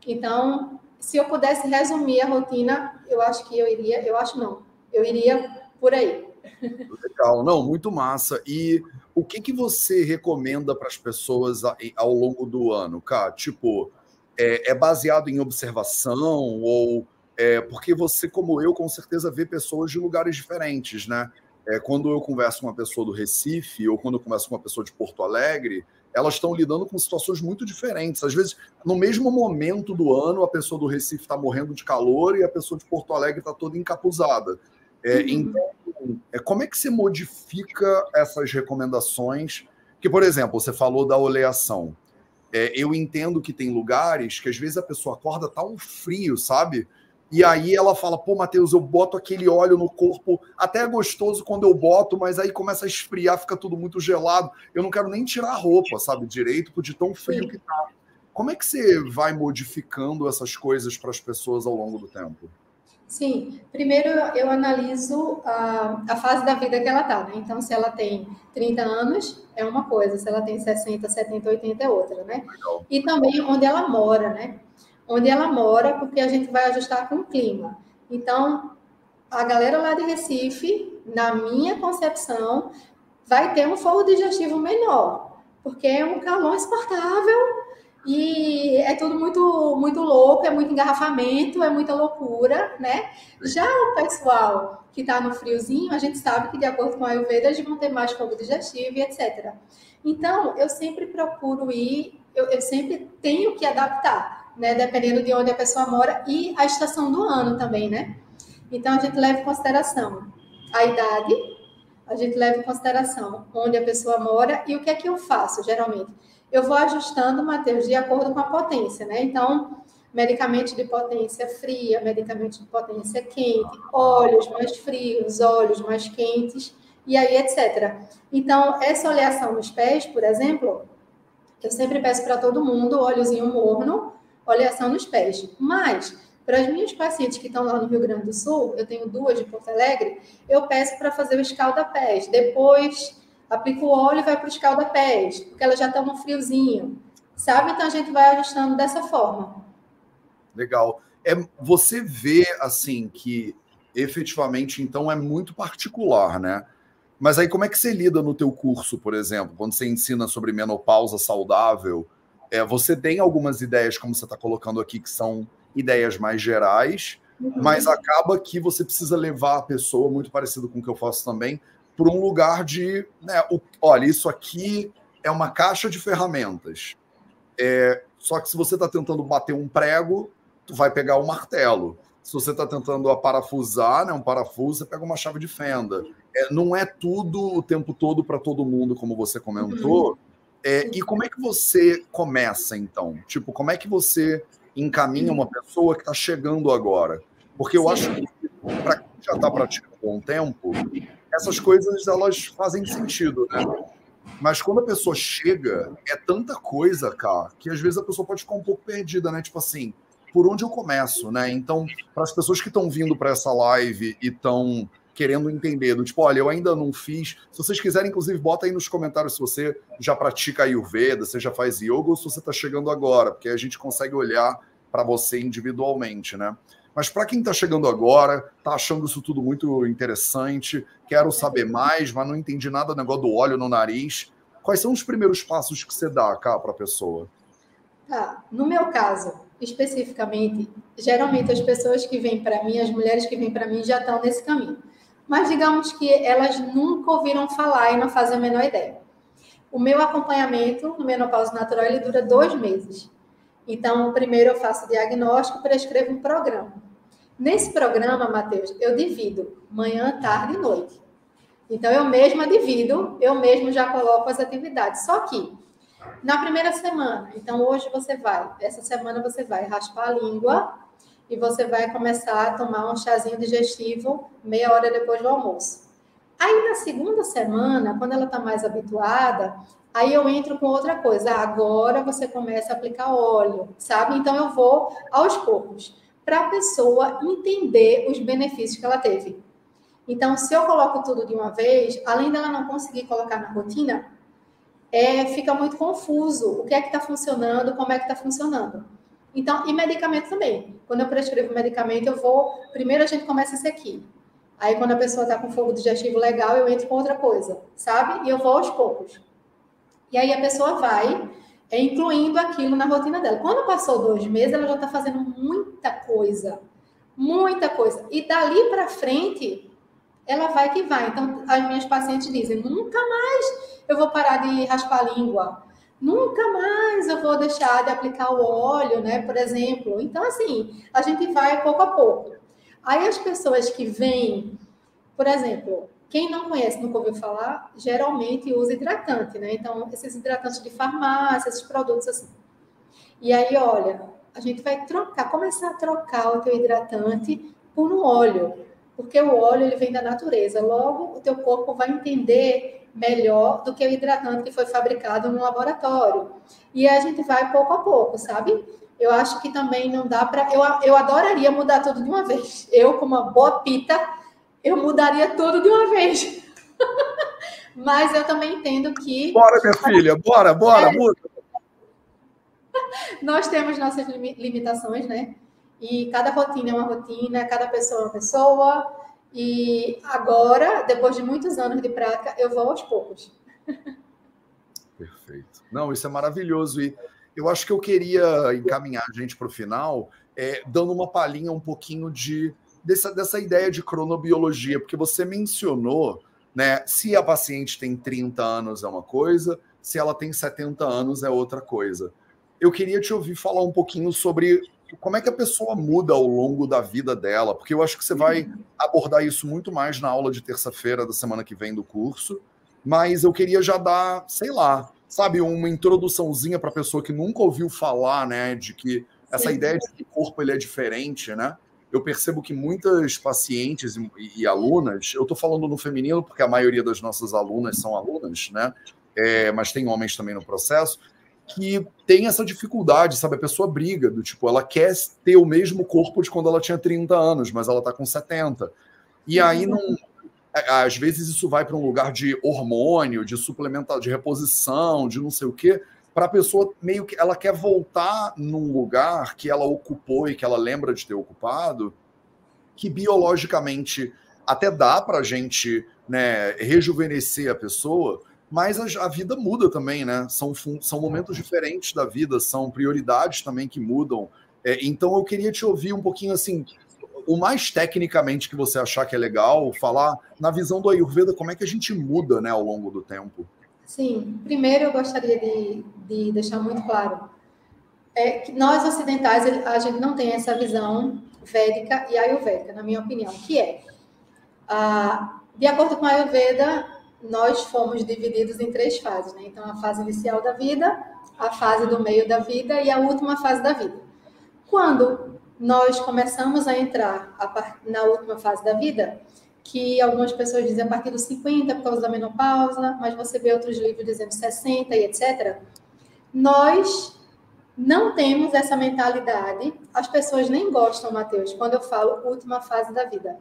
Então, se eu pudesse resumir a rotina, eu acho que eu iria, eu acho não, eu iria por aí. Legal, não, muito massa. E o que, que você recomenda para as pessoas ao longo do ano, cara? Tipo, é, é baseado em observação ou é, porque você, como eu, com certeza vê pessoas de lugares diferentes, né? É, quando eu converso com uma pessoa do Recife ou quando eu converso com uma pessoa de Porto Alegre, elas estão lidando com situações muito diferentes. Às vezes, no mesmo momento do ano, a pessoa do Recife está morrendo de calor e a pessoa de Porto Alegre está toda encapuzada. É, uhum. Então, é, como é que você modifica essas recomendações? Que, por exemplo, você falou da oleação. É, eu entendo que tem lugares que às vezes a pessoa acorda tá um frio, sabe? E aí ela fala, pô, Matheus, eu boto aquele óleo no corpo, até é gostoso quando eu boto, mas aí começa a esfriar, fica tudo muito gelado. Eu não quero nem tirar a roupa, sabe, direito, de tão frio que tá. Como é que você vai modificando essas coisas para as pessoas ao longo do tempo? Sim, primeiro eu analiso a, a fase da vida que ela está, né? Então, se ela tem 30 anos, é uma coisa, se ela tem 60, 70, 80 é outra, né? E também onde ela mora, né? Onde ela mora, porque a gente vai ajustar com o clima. Então, a galera lá de Recife, na minha concepção, vai ter um fogo digestivo menor, porque é um calor exportável e é tudo muito muito louco, é muito engarrafamento, é muita loucura, né? Já o pessoal que está no friozinho, a gente sabe que de acordo com a Ayurveda, eles vão ter mais fogo digestivo e etc. Então, eu sempre procuro ir, eu, eu sempre tenho que adaptar, né? Dependendo de onde a pessoa mora e a estação do ano também, né? Então, a gente leva em consideração a idade, a gente leva em consideração onde a pessoa mora e o que é que eu faço, geralmente eu vou ajustando, Matheus, de acordo com a potência, né? Então, medicamento de potência fria, medicamento de potência quente, óleos mais frios, óleos mais quentes, e aí, etc. Então, essa oleação nos pés, por exemplo, eu sempre peço para todo mundo óleozinho morno, oleação nos pés. Mas, para as minhas pacientes que estão lá no Rio Grande do Sul, eu tenho duas de Porto Alegre, eu peço para fazer o escalda-pés. Depois aplica o óleo e vai para o escalda-pés, porque elas já estão no friozinho, sabe? Então a gente vai ajustando dessa forma. Legal. É, você vê, assim, que efetivamente, então, é muito particular, né? Mas aí como é que você lida no teu curso, por exemplo, quando você ensina sobre menopausa saudável? É, você tem algumas ideias, como você está colocando aqui, que são ideias mais gerais, uhum. mas acaba que você precisa levar a pessoa, muito parecido com o que eu faço também, por um lugar de, né, o, olha, isso aqui é uma caixa de ferramentas. É, só que se você está tentando bater um prego, tu vai pegar o um martelo. Se você está tentando aparafusar, né, um parafuso, você pega uma chave de fenda. É, não é tudo o tempo todo para todo mundo, como você comentou. Uhum. É, e como é que você começa, então? Tipo, como é que você encaminha uma pessoa que está chegando agora? Porque eu Sim. acho que para quem já está praticando há um tempo, essas coisas elas fazem sentido, né? Mas quando a pessoa chega, é tanta coisa, cara, que às vezes a pessoa pode ficar um pouco perdida, né? Tipo assim, por onde eu começo, né? Então, para as pessoas que estão vindo para essa live e estão querendo entender, do tipo, olha, eu ainda não fiz. Se vocês quiserem, inclusive, bota aí nos comentários se você já pratica Ayurveda, se já faz yoga ou se você está chegando agora, porque a gente consegue olhar para você individualmente, né? Mas para quem está chegando agora, está achando isso tudo muito interessante, quero saber mais, mas não entendi nada do negócio do óleo no nariz. Quais são os primeiros passos que você dá cá para a pessoa? Tá. No meu caso, especificamente, geralmente as pessoas que vêm para mim, as mulheres que vêm para mim, já estão nesse caminho. Mas digamos que elas nunca ouviram falar e não fazem a menor ideia. O meu acompanhamento no menopausa natural ele dura dois meses. Então, primeiro eu faço diagnóstico, prescrevo um programa. Nesse programa, Matheus, eu divido manhã, tarde e noite. Então, eu mesma divido, eu mesmo já coloco as atividades. Só que, na primeira semana, então hoje você vai, essa semana você vai raspar a língua e você vai começar a tomar um chazinho digestivo meia hora depois do almoço. Aí, na segunda semana, quando ela está mais habituada, Aí eu entro com outra coisa. Agora você começa a aplicar óleo, sabe? Então eu vou aos poucos para a pessoa entender os benefícios que ela teve. Então, se eu coloco tudo de uma vez, além dela não conseguir colocar na rotina, é, fica muito confuso. O que é que está funcionando, como é que está funcionando. Então, e medicamento também. Quando eu prescrevo medicamento, eu vou. Primeiro a gente começa esse aqui. Aí, quando a pessoa está com fogo digestivo legal, eu entro com outra coisa, sabe? E eu vou aos poucos. E aí a pessoa vai é, incluindo aquilo na rotina dela. Quando passou dois meses, ela já está fazendo muita coisa. Muita coisa. E dali para frente, ela vai que vai. Então, as minhas pacientes dizem: nunca mais eu vou parar de raspar a língua. Nunca mais eu vou deixar de aplicar o óleo, né? Por exemplo. Então, assim, a gente vai pouco a pouco. Aí as pessoas que vêm, por exemplo, quem não conhece, nunca ouviu falar, geralmente usa hidratante, né? Então, esses hidratantes de farmácia, esses produtos assim. E aí, olha, a gente vai trocar, começar a trocar o teu hidratante por um óleo, porque o óleo ele vem da natureza. Logo, o teu corpo vai entender melhor do que o hidratante que foi fabricado no laboratório. E a gente vai pouco a pouco, sabe? Eu acho que também não dá para. Eu, eu adoraria mudar tudo de uma vez. Eu, como uma boa pita, eu mudaria tudo de uma vez. Mas eu também entendo que. Bora, minha filha, bora, bora, é... muda. Nós temos nossas limitações, né? E cada rotina é uma rotina, cada pessoa é uma pessoa. E agora, depois de muitos anos de prática, eu vou aos poucos. Perfeito. Não, isso é maravilhoso. E eu acho que eu queria encaminhar a gente para o final, é, dando uma palhinha um pouquinho de dessa, dessa ideia de cronobiologia, porque você mencionou, né? Se a paciente tem 30 anos é uma coisa, se ela tem 70 anos é outra coisa. Eu queria te ouvir falar um pouquinho sobre como é que a pessoa muda ao longo da vida dela, porque eu acho que você vai abordar isso muito mais na aula de terça-feira da semana que vem do curso, mas eu queria já dar, sei lá, sabe, uma introduçãozinha para a pessoa que nunca ouviu falar, né, de que essa Sim. ideia de que o corpo ele é diferente, né? Eu percebo que muitas pacientes e, e alunas, eu estou falando no feminino porque a maioria das nossas alunas são alunas, né? É, mas tem homens também no processo, que tem essa dificuldade, sabe? A pessoa briga, do tipo, ela quer ter o mesmo corpo de quando ela tinha 30 anos, mas ela tá com 70. E aí não. Às vezes isso vai para um lugar de hormônio, de suplementar, de reposição, de não sei o quê, para a pessoa meio que ela quer voltar num lugar que ela ocupou e que ela lembra de ter ocupado, que biologicamente até dá para a gente né, rejuvenescer a pessoa, mas a, a, vida muda também, né? São, são momentos diferentes da vida, são prioridades também que mudam. É, então eu queria te ouvir um pouquinho assim, o mais tecnicamente que você achar que é legal, falar na visão do Ayurveda, como é que a gente muda né, ao longo do tempo. Sim, primeiro eu gostaria de, de deixar muito claro é que nós ocidentais a gente não tem essa visão védica e ayurvédica, na minha opinião, que é, ah, de acordo com a Ayurveda, nós fomos divididos em três fases, né? Então, a fase inicial da vida, a fase do meio da vida e a última fase da vida. Quando nós começamos a entrar na última fase da vida, que algumas pessoas dizem a partir dos 50 por causa da menopausa, mas você vê outros livros dizendo 60 e etc. Nós não temos essa mentalidade. As pessoas nem gostam, Matheus, quando eu falo última fase da vida.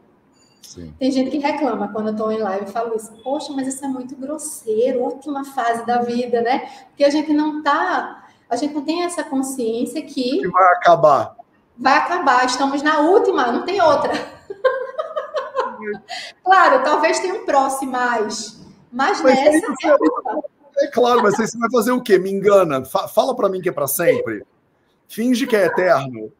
Sim. Tem gente que reclama quando eu estou em live e falo isso. Poxa, mas isso é muito grosseiro, última fase da vida, né? Porque a gente não tá, a gente não tem essa consciência que, que vai acabar. Vai acabar, estamos na última, não tem outra. claro, talvez tenha um próximo mais, mas, mas nessa é, é claro, mas você vai fazer o quê? Me engana. Fala para mim que é para sempre. Finge que é eterno.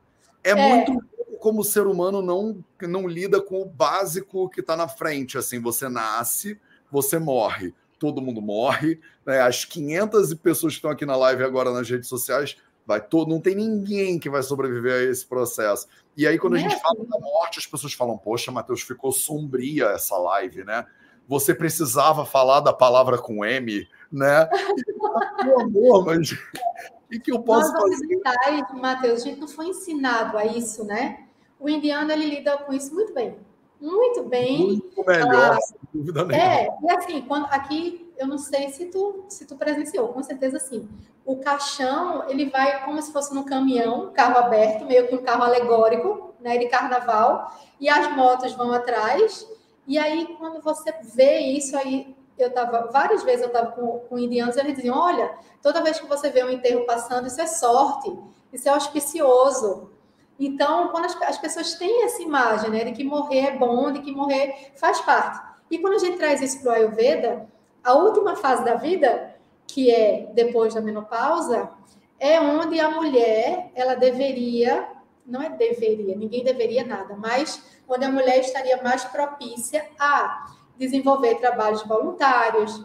É, é, muito como o ser humano não, não lida com o básico que está na frente. Assim, você nasce, você morre, todo mundo morre. Né? As 500 pessoas que estão aqui na live agora nas redes sociais, vai todo, não tem ninguém que vai sobreviver a esse processo. E aí, quando a gente fala da morte, as pessoas falam: Poxa, Matheus, ficou sombria essa live, né? Você precisava falar da palavra com M, né? Meu amor, mas o que, eu posso Nós fazer? Matheus, a gente não foi ensinado a isso, né? O indiano ele lida com isso muito bem. Muito bem. Muito melhor, ah, sem dúvida nenhuma. É, e assim, quando, aqui eu não sei se tu, se tu presenciou, com certeza sim. O caixão, ele vai como se fosse no caminhão, carro aberto, meio que um carro alegórico, né, de carnaval, e as motos vão atrás. E aí, quando você vê isso aí, eu tava, várias vezes eu estava com, com indianos, e eles diziam, olha, toda vez que você vê um enterro passando, isso é sorte, isso é auspicioso, então, quando as, as, pessoas têm essa imagem né, de que morrer é bom, de que morrer faz parte. E quando a gente traz isso para o Ayurveda, a última fase da vida, que é depois da menopausa, é onde a mulher ela deveria, não é deveria, ninguém deveria nada, mas onde a mulher estaria mais propícia a desenvolver trabalhos voluntários,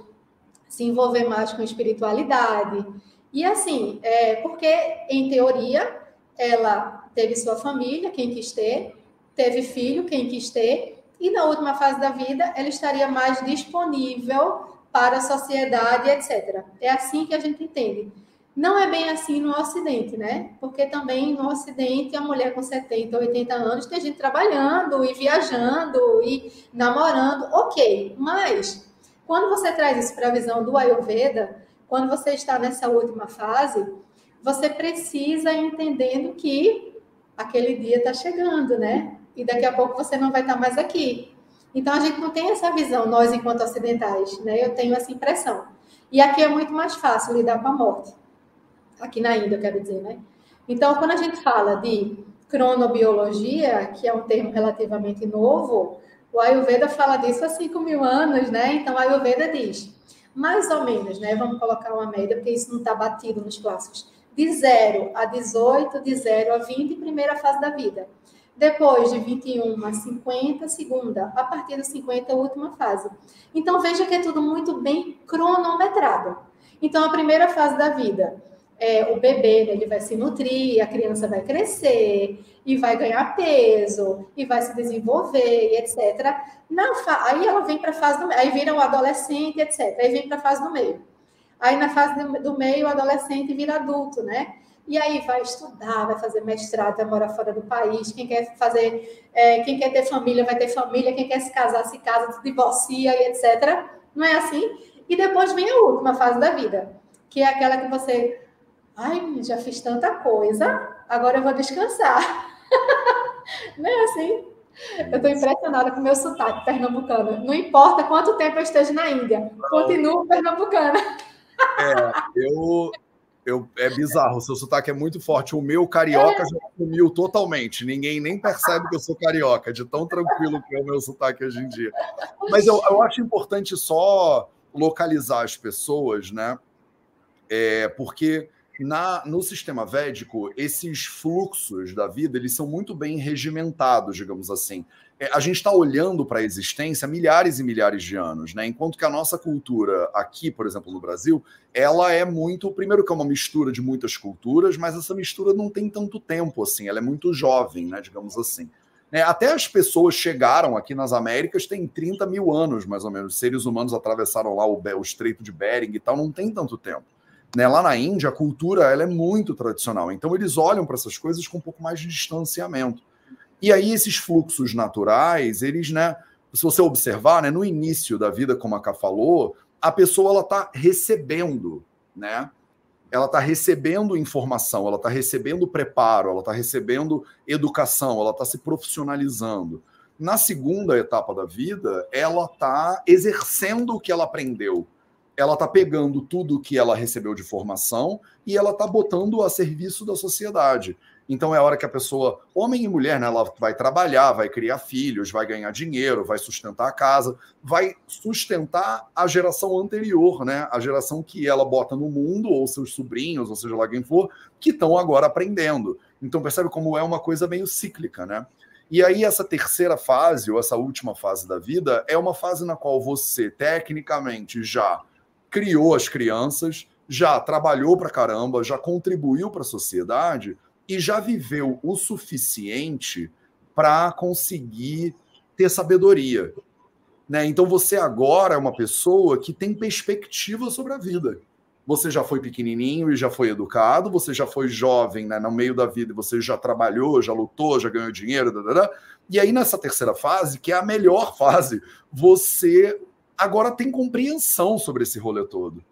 se envolver mais com espiritualidade. E assim, é, porque em teoria ela teve sua família, quem quis ter, teve filho, quem quis ter, e na última fase da vida ela estaria mais disponível para a sociedade, etc. É assim que a gente entende. Não é bem assim no Ocidente, né? Porque também no Ocidente a mulher com 70, 80 anos tem gente trabalhando e viajando e namorando, ok. Mas quando você traz isso para a visão do Ayurveda, quando você está nessa última fase, você precisa entendendo que aquele dia está chegando, né? E daqui a pouco você não vai estar tá mais aqui. Então a gente não tem essa visão, nós enquanto ocidentais, né? Eu tenho essa impressão. E aqui é muito mais fácil lidar com a morte. Aqui na Índia, eu quero dizer, né? Então, quando a gente fala de cronobiologia, que é um termo relativamente novo, O Ayurveda fala disso há 5 mil anos, né? Então, o Ayurveda diz, mais ou menos, né? Vamos colocar uma média, porque isso não está batido nos clássicos. De 0 a 18, de 0 a 20, primeira fase da vida. Depois de 21 a 50, segunda. A partir dos 50, a última fase. Então, veja que é tudo muito bem cronometrado. Então, a primeira fase da vida é, o bebê né, ele vai se nutrir, a criança vai crescer e vai ganhar peso e vai se desenvolver e etc. Na. Aí ela vem para a fase do meio, aí vira o adolescente, etc. Aí vem para a fase do meio. Aí na fase do meio o adolescente vira adulto, né? E aí vai estudar, vai fazer mestrado, vai morar fora do país. Quem quer fazer, é, quem quer ter família vai ter família, quem quer se casar se casa, se divorcia e etc. Não é assim? E depois vem a última fase da vida, que é aquela que você Ai, já fiz tanta coisa, agora eu vou descansar. Não é assim? Eu estou impressionada com o meu sotaque pernambucano. Não importa quanto tempo eu esteja na Índia, continuo pernambucana. É, eu, eu, é bizarro, o seu sotaque é muito forte. O meu carioca é. já sumiu totalmente. Ninguém nem percebe que eu sou carioca, de tão tranquilo que é o meu sotaque hoje em dia. Mas eu, eu acho importante só localizar as pessoas, né? É, porque na, no sistema védico, esses fluxos da vida eles são muito bem regimentados, digamos assim. É, a gente está olhando para a existência milhares e milhares de anos, né? Enquanto que a nossa cultura aqui, por exemplo, no Brasil, ela é muito, primeiro que é uma mistura de muitas culturas, mas essa mistura não tem tanto tempo assim, ela é muito jovem, né? Digamos assim. É, até as pessoas chegaram aqui nas Américas tem 30 mil anos, mais ou menos. Os seres humanos atravessaram lá o, o Estreito de Bering e tal, não tem tanto tempo. Né? Lá na Índia, a cultura ela é muito tradicional, então eles olham para essas coisas com um pouco mais de distanciamento. E aí esses fluxos naturais, eles, né, se você observar, né, no início da vida, como a Ká falou, a pessoa ela está recebendo, né? Ela está recebendo informação, ela está recebendo preparo, ela está recebendo educação, ela está se profissionalizando. Na segunda etapa da vida, ela está exercendo o que ela aprendeu ela está pegando tudo que ela recebeu de formação e ela está botando a serviço da sociedade. Então é a hora que a pessoa, homem e mulher, né, ela vai trabalhar, vai criar filhos, vai ganhar dinheiro, vai sustentar a casa, vai sustentar a geração anterior, né, a geração que ela bota no mundo, ou seus sobrinhos, ou seja lá quem for, que estão agora aprendendo. Então percebe como é uma coisa meio cíclica, né? E aí, essa terceira fase, ou essa última fase da vida, é uma fase na qual você, tecnicamente, já criou as crianças, já trabalhou para caramba, já contribuiu para a sociedade e já viveu o suficiente para conseguir ter sabedoria. Né? Então você agora é uma pessoa que tem perspectiva sobre a vida. Você já foi pequenininho e já foi educado, você já foi jovem né, no meio da vida, você já trabalhou, já lutou, já ganhou dinheiro, e aí nessa terceira fase, que é a melhor fase, você agora tem compreensão sobre esse rolê todo.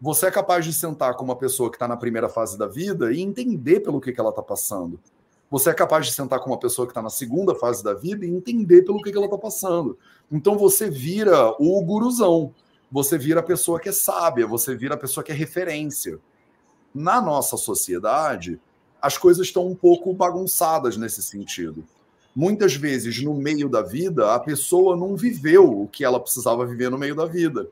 Você é capaz de sentar com uma pessoa que está na primeira fase da vida e entender pelo que, que ela está passando. Você é capaz de sentar com uma pessoa que está na segunda fase da vida e entender pelo que, que ela está passando. Então você vira o guruzão. Você vira a pessoa que é sábia, você vira a pessoa que é referência. Na nossa sociedade, as coisas estão um pouco bagunçadas nesse sentido muitas vezes no meio da vida a pessoa não viveu o que ela precisava viver no meio da vida.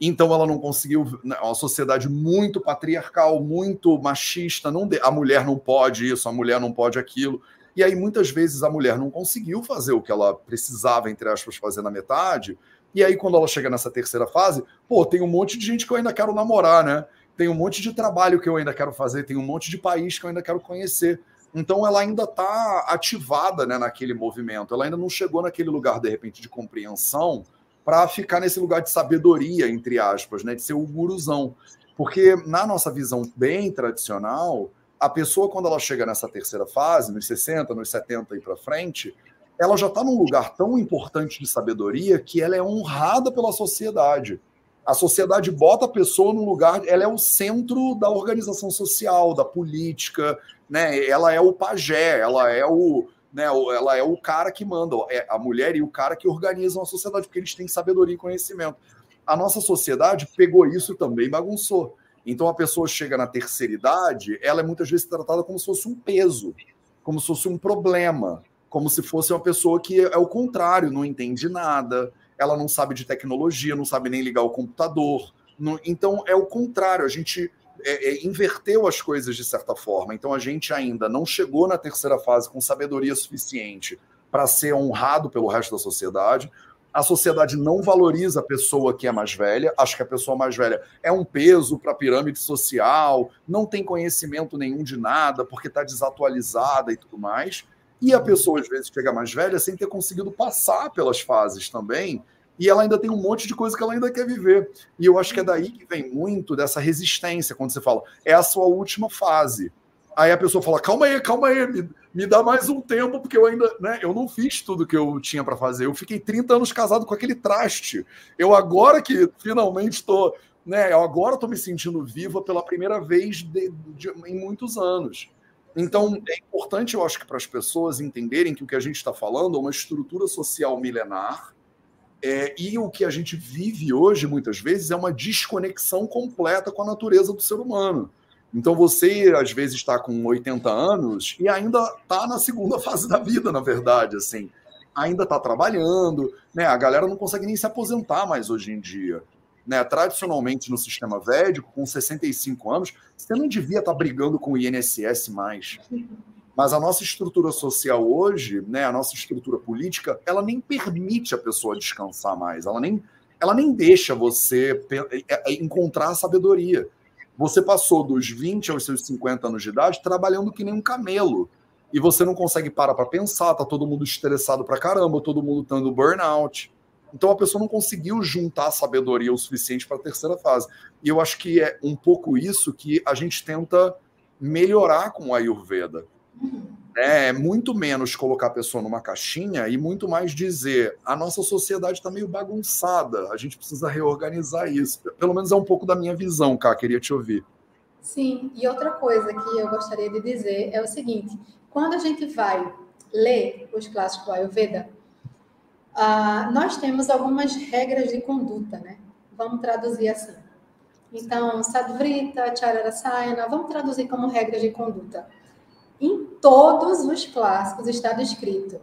Então ela não conseguiu, né, uma sociedade muito patriarcal, muito machista, não a mulher não pode isso, a mulher não pode aquilo. E aí muitas vezes a mulher não conseguiu fazer o que ela precisava entre aspas fazer na metade. E aí quando ela chega nessa terceira fase, pô, tem um monte de gente que eu ainda quero namorar, né? Tem um monte de trabalho que eu ainda quero fazer, tem um monte de país que eu ainda quero conhecer. Então ela ainda está ativada né, naquele movimento, ela ainda não chegou naquele lugar, de repente, de compreensão para ficar nesse lugar de sabedoria, entre aspas, né, de ser o guruzão. Porque na nossa visão bem tradicional, a pessoa, quando ela chega nessa terceira fase, nos 60, nos 70 e para frente, ela já está num lugar tão importante de sabedoria que ela é honrada pela sociedade. A sociedade bota a pessoa no lugar, ela é o centro da organização social, da política, né? Ela é o pajé, ela é o, né, ela é o cara que manda, é a mulher e o cara que organizam a sociedade, porque eles têm sabedoria e conhecimento. A nossa sociedade pegou isso também e bagunçou. Então a pessoa chega na terceira idade, ela é muitas vezes tratada como se fosse um peso, como se fosse um problema, como se fosse uma pessoa que é o contrário, não entende nada, ela não sabe de tecnologia, não sabe nem ligar o computador. Não, então é o contrário, a gente é, é, inverteu as coisas de certa forma. Então a gente ainda não chegou na terceira fase com sabedoria suficiente para ser honrado pelo resto da sociedade. A sociedade não valoriza a pessoa que é mais velha, acha que a pessoa mais velha é um peso para a pirâmide social, não tem conhecimento nenhum de nada, porque está desatualizada e tudo mais. E a pessoa, às vezes, chega mais velha sem ter conseguido passar pelas fases também, e ela ainda tem um monte de coisa que ela ainda quer viver. E eu acho que é daí que vem muito dessa resistência, quando você fala, é a sua última fase. Aí a pessoa fala, calma aí, calma aí, me, me dá mais um tempo, porque eu ainda, né, eu não fiz tudo que eu tinha para fazer. Eu fiquei 30 anos casado com aquele traste. Eu agora que finalmente estou, né, eu agora estou me sentindo viva pela primeira vez de, de, em muitos anos. Então, é importante, eu acho que para as pessoas entenderem que o que a gente está falando é uma estrutura social milenar, é, e o que a gente vive hoje, muitas vezes, é uma desconexão completa com a natureza do ser humano. Então você, às vezes, está com 80 anos e ainda está na segunda fase da vida, na verdade, assim. Ainda está trabalhando, né? A galera não consegue nem se aposentar mais hoje em dia. Né? Tradicionalmente, no sistema védico, com 65 anos, você não devia estar tá brigando com o INSS mais. Mas a nossa estrutura social hoje, né, a nossa estrutura política, ela nem permite a pessoa descansar mais. Ela nem, ela nem deixa você é, é, encontrar sabedoria. Você passou dos 20 aos seus 50 anos de idade trabalhando que nem um camelo. E você não consegue parar para pensar, tá todo mundo estressado para caramba, todo mundo tendo burnout. Então a pessoa não conseguiu juntar sabedoria o suficiente para a terceira fase. E eu acho que é um pouco isso que a gente tenta melhorar com o Ayurveda. É muito menos colocar a pessoa numa caixinha e muito mais dizer a nossa sociedade está meio bagunçada, a gente precisa reorganizar isso. Pelo menos é um pouco da minha visão, cá, queria te ouvir. Sim, e outra coisa que eu gostaria de dizer é o seguinte: quando a gente vai ler os clássicos do Ayurveda, uh, nós temos algumas regras de conduta, né? Vamos traduzir assim. Então, Sadvrita, Chararasayana, vamos traduzir como regras de conduta. Em todos os clássicos está descrito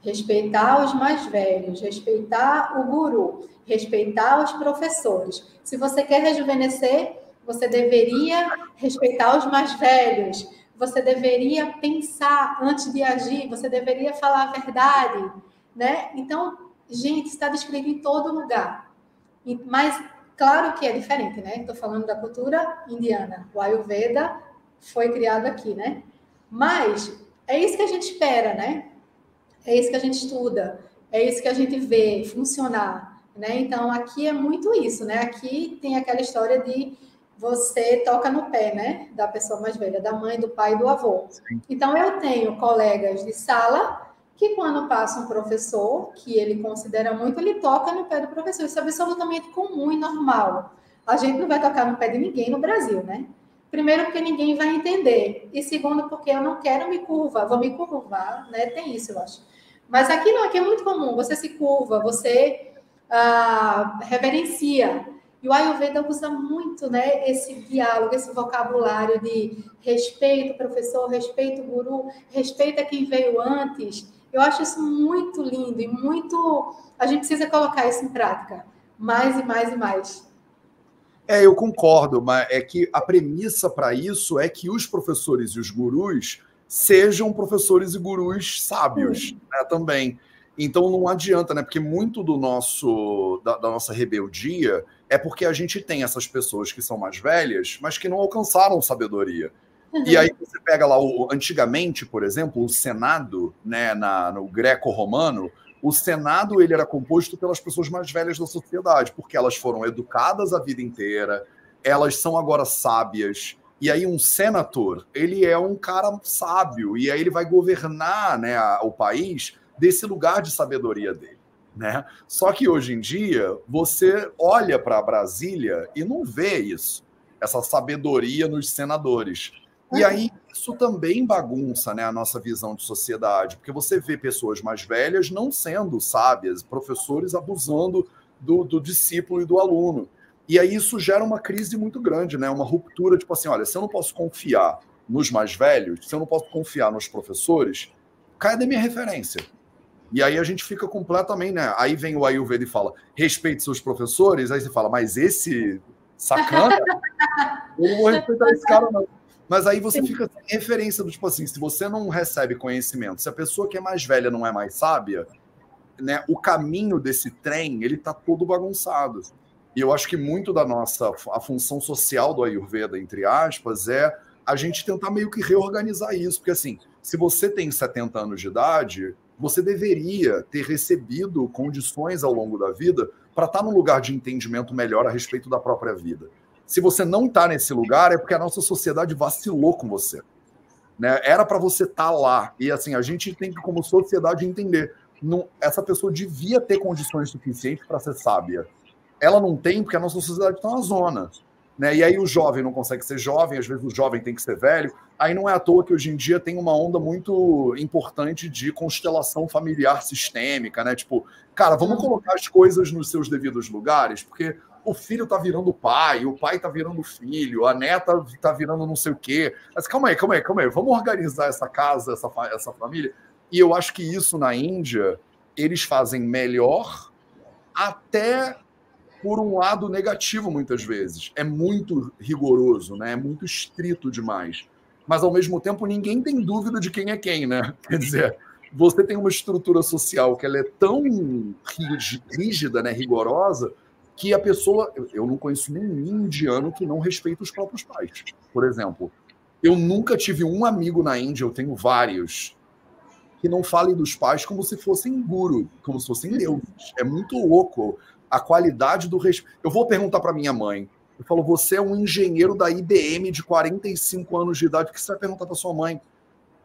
respeitar os mais velhos, respeitar o guru, respeitar os professores. Se você quer rejuvenescer, você deveria respeitar os mais velhos. Você deveria pensar antes de agir, você deveria falar a verdade, né? Então, gente, está descrito em todo lugar. Mas claro que é diferente, né? Estou falando da cultura indiana. O Ayurveda foi criado aqui, né? Mas é isso que a gente espera, né? É isso que a gente estuda, é isso que a gente vê funcionar, né? Então aqui é muito isso, né? Aqui tem aquela história de você toca no pé, né? Da pessoa mais velha, da mãe, do pai, do avô. Sim. Então eu tenho colegas de sala que quando passa um professor que ele considera muito, ele toca no pé do professor. Isso é absolutamente comum e normal. A gente não vai tocar no pé de ninguém no Brasil, né? Primeiro, porque ninguém vai entender. E segundo, porque eu não quero me curvar. Vou me curvar, né? Tem isso, eu acho. Mas aqui não, aqui é muito comum. Você se curva, você ah, reverencia. E o Ayurveda usa muito né, esse diálogo, esse vocabulário de respeito professor, respeito guru, respeita quem veio antes. Eu acho isso muito lindo e muito. A gente precisa colocar isso em prática mais e mais e mais. É, eu concordo, mas é que a premissa para isso é que os professores e os gurus sejam professores e gurus sábios né, também. Então não adianta, né? Porque muito do nosso da, da, nossa rebeldia é porque a gente tem essas pessoas que são mais velhas, mas que não alcançaram sabedoria. Uhum. E aí você pega lá o antigamente, por exemplo, o Senado, né, na, no greco-romano, o Senado ele era composto pelas pessoas mais velhas da sociedade, porque elas foram educadas a vida inteira, elas são agora sábias. E aí um senador, ele é um cara sábio e aí ele vai governar, né, o país desse lugar de sabedoria dele, né? Só que hoje em dia você olha para Brasília e não vê isso, essa sabedoria nos senadores. E aí isso também bagunça né, a nossa visão de sociedade, porque você vê pessoas mais velhas não sendo sábias, professores abusando do, do discípulo e do aluno. E aí isso gera uma crise muito grande, né? Uma ruptura, tipo assim, olha, se eu não posso confiar nos mais velhos, se eu não posso confiar nos professores, cadê minha referência? E aí a gente fica completamente, né? Aí vem o Ayurveda e fala, respeite seus professores, aí você fala, mas esse sacana, eu não vou respeitar esse cara, não. Mas aí você fica sem referência do tipo assim, se você não recebe conhecimento, se a pessoa que é mais velha não é mais sábia, né, o caminho desse trem, ele tá todo bagunçado. E eu acho que muito da nossa a função social do Ayurveda, entre aspas, é a gente tentar meio que reorganizar isso, porque assim, se você tem 70 anos de idade, você deveria ter recebido condições ao longo da vida para estar tá num lugar de entendimento melhor a respeito da própria vida. Se você não está nesse lugar, é porque a nossa sociedade vacilou com você. Né? Era para você estar tá lá. E assim, a gente tem que, como sociedade, entender. Não, essa pessoa devia ter condições suficientes para ser sábia. Ela não tem, porque a nossa sociedade está na zona. Né? E aí o jovem não consegue ser jovem, às vezes o jovem tem que ser velho. Aí não é à toa que hoje em dia tem uma onda muito importante de constelação familiar sistêmica, né? Tipo, cara, vamos uhum. colocar as coisas nos seus devidos lugares, porque o filho tá virando pai, o pai tá virando filho, a neta tá virando não sei o quê. Mas calma aí, calma aí, calma aí, vamos organizar essa casa, essa, essa família. E eu acho que isso na Índia eles fazem melhor até por um lado negativo muitas vezes. É muito rigoroso, né? É muito estrito demais. Mas ao mesmo tempo ninguém tem dúvida de quem é quem, né? Quer dizer, você tem uma estrutura social que ela é tão rígida, né, rigorosa, que a pessoa, eu não conheço nenhum indiano que não respeita os próprios pais. Por exemplo, eu nunca tive um amigo na Índia, eu tenho vários, que não falem dos pais como se fossem guru, como se fossem deuses. É muito louco a qualidade do respeito. Eu vou perguntar para minha mãe. Eu falo, você é um engenheiro da IBM de 45 anos de idade, o que você vai perguntar para sua mãe?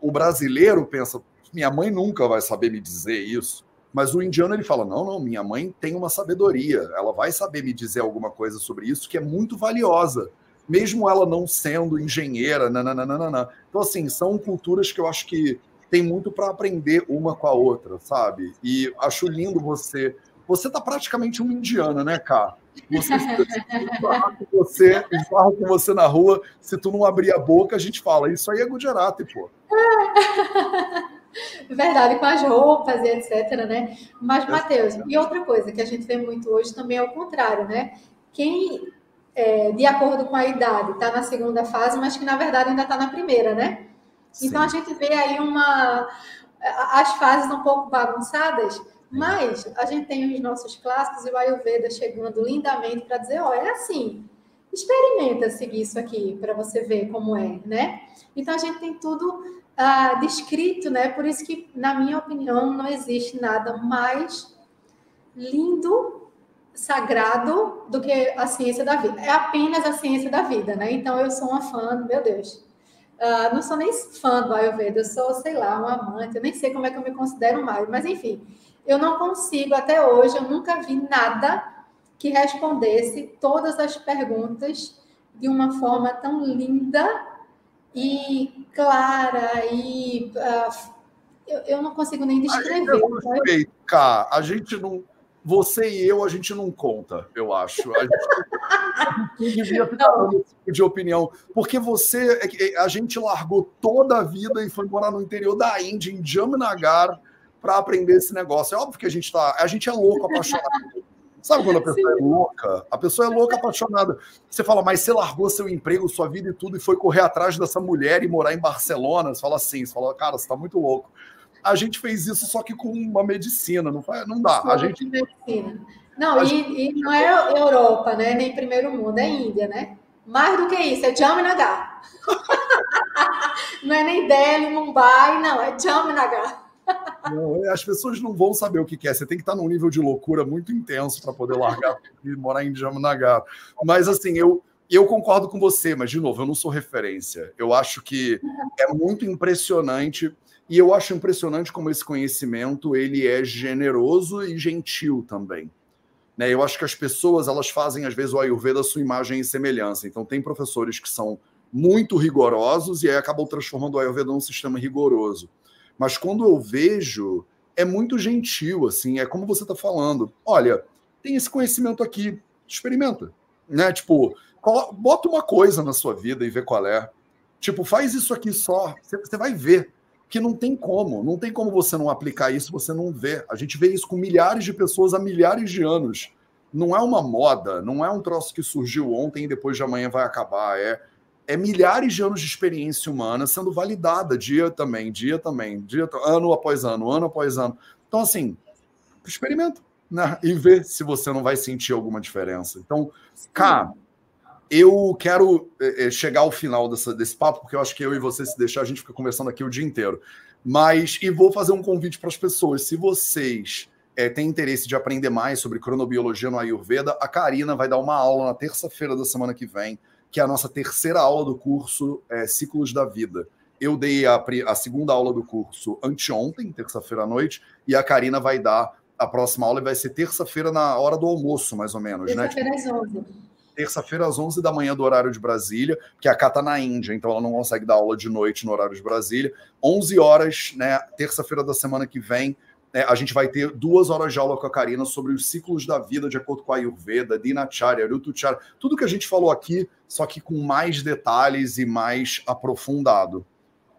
O brasileiro pensa, minha mãe nunca vai saber me dizer isso. Mas o indiano ele fala: não, não, minha mãe tem uma sabedoria, ela vai saber me dizer alguma coisa sobre isso que é muito valiosa, mesmo ela não sendo engenheira. Nananana. Então, assim, são culturas que eu acho que tem muito para aprender uma com a outra, sabe? E acho lindo você você tá praticamente uma indiana, né, Cá? Você, você, esbarra com você na rua, se tu não abrir a boca, a gente fala, isso aí é Gujarati, pô. Verdade, com as roupas e etc, né? Mas, Matheus, e outra coisa que a gente vê muito hoje também é o contrário, né? Quem, é, de acordo com a idade, está na segunda fase, mas que na verdade ainda está na primeira, né? Sim. Então a gente vê aí uma as fases um pouco bagunçadas, mas a gente tem os nossos clássicos e o Ayurveda chegando lindamente para dizer, olha, é assim, experimenta seguir isso aqui para você ver como é, né? Então a gente tem tudo ah, descrito, né? Por isso que, na minha opinião, não existe nada mais lindo, sagrado do que a ciência da vida. É apenas a ciência da vida, né? Então eu sou uma fã, meu Deus. Uh, não sou nem fã do Ayurveda, eu sou, sei lá, um amante, eu nem sei como é que eu me considero mais, mas enfim, eu não consigo até hoje, eu nunca vi nada que respondesse todas as perguntas de uma forma tão linda e clara e uh, eu, eu, não consigo nem descrever. A gente, cá, a gente não. Você e eu, a gente não conta, eu acho. A gente devia ficar dando esse tipo de opinião. Porque você. É é, a gente largou toda a vida e foi morar no interior da Índia, em Jamnagar para aprender esse negócio. É óbvio que a gente tá, a gente é louco, apaixonado. Sabe quando a pessoa Sim. é louca? A pessoa é louca, apaixonada. Você fala, mas você largou seu emprego, sua vida e tudo, e foi correr atrás dessa mulher e morar em Barcelona? Você fala assim, você fala, cara, você tá muito louco. A gente fez isso só que com uma medicina, não, não dá. a gente. Medicina. Não, e, gente... e, não é Europa, né? Nem primeiro mundo, é Índia, né? Mais do que isso, é Jamnagar. não é nem Delhi, Mumbai, não, é Jamnagar. Não, as pessoas não vão saber o que é. Você tem que estar num nível de loucura muito intenso para poder largar e morar em Jamnagar. Mas assim, eu, eu concordo com você, mas de novo, eu não sou referência. Eu acho que é muito impressionante e eu acho impressionante como esse conhecimento ele é generoso e gentil também. Né? Eu acho que as pessoas elas fazem às vezes o Ayurveda sua imagem e semelhança. Então tem professores que são muito rigorosos e aí acabam transformando o Ayurveda num sistema rigoroso. Mas quando eu vejo, é muito gentil, assim, é como você está falando. Olha, tem esse conhecimento aqui, experimenta. Né? Tipo, bota uma coisa na sua vida e vê qual é. Tipo, faz isso aqui só. Você vai ver que não tem como, não tem como você não aplicar isso, você não vê. A gente vê isso com milhares de pessoas há milhares de anos. Não é uma moda, não é um troço que surgiu ontem e depois de amanhã vai acabar. É, é milhares de anos de experiência humana sendo validada dia também, dia também, dia, ano após ano, ano após ano. Então, assim, experimenta né? e vê se você não vai sentir alguma diferença. Então, cá, eu quero é, chegar ao final dessa, desse papo, porque eu acho que eu e você, se deixar, a gente fica conversando aqui o dia inteiro. Mas, e vou fazer um convite para as pessoas. Se vocês é, têm interesse de aprender mais sobre cronobiologia no Ayurveda, a Karina vai dar uma aula na terça-feira da semana que vem, que é a nossa terceira aula do curso é, Ciclos da Vida. Eu dei a, a segunda aula do curso anteontem, terça-feira à noite, e a Karina vai dar a próxima aula e vai ser terça-feira na hora do almoço, mais ou menos, terça né? Terça-feira às 11 terça-feira às 11 da manhã do horário de Brasília, que a Cá tá na Índia, então ela não consegue dar aula de noite no horário de Brasília. 11 horas, né, terça-feira da semana que vem, né, a gente vai ter duas horas de aula com a Karina sobre os ciclos da vida de acordo com a Ayurveda, Dinacharya, Rutucharya, tudo que a gente falou aqui, só que com mais detalhes e mais aprofundado.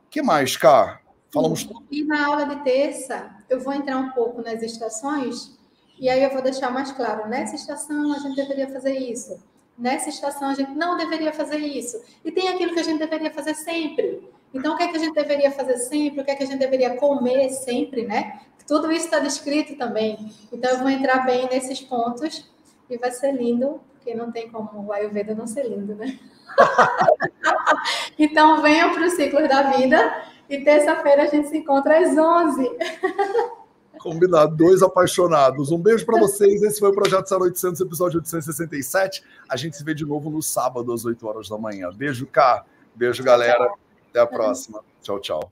Que mais, Cá? Falamos E na aula de terça, eu vou entrar um pouco nas estações, e aí eu vou deixar mais claro, nessa estação a gente deveria fazer isso nessa estação a gente não deveria fazer isso. E tem aquilo que a gente deveria fazer sempre. Então, o que é que a gente deveria fazer sempre? O que é que a gente deveria comer sempre, né? Tudo isso está descrito também. Então, eu vou entrar bem nesses pontos e vai ser lindo, porque não tem como o Ayurveda não ser lindo, né? então, venham para o ciclo da vida e terça-feira a gente se encontra às 11. Combinado, dois apaixonados. Um beijo para vocês. Esse foi o Projeto 0800, episódio 867. A gente se vê de novo no sábado, às 8 horas da manhã. Beijo, cá. Beijo, galera. Até a próxima. Tchau, tchau.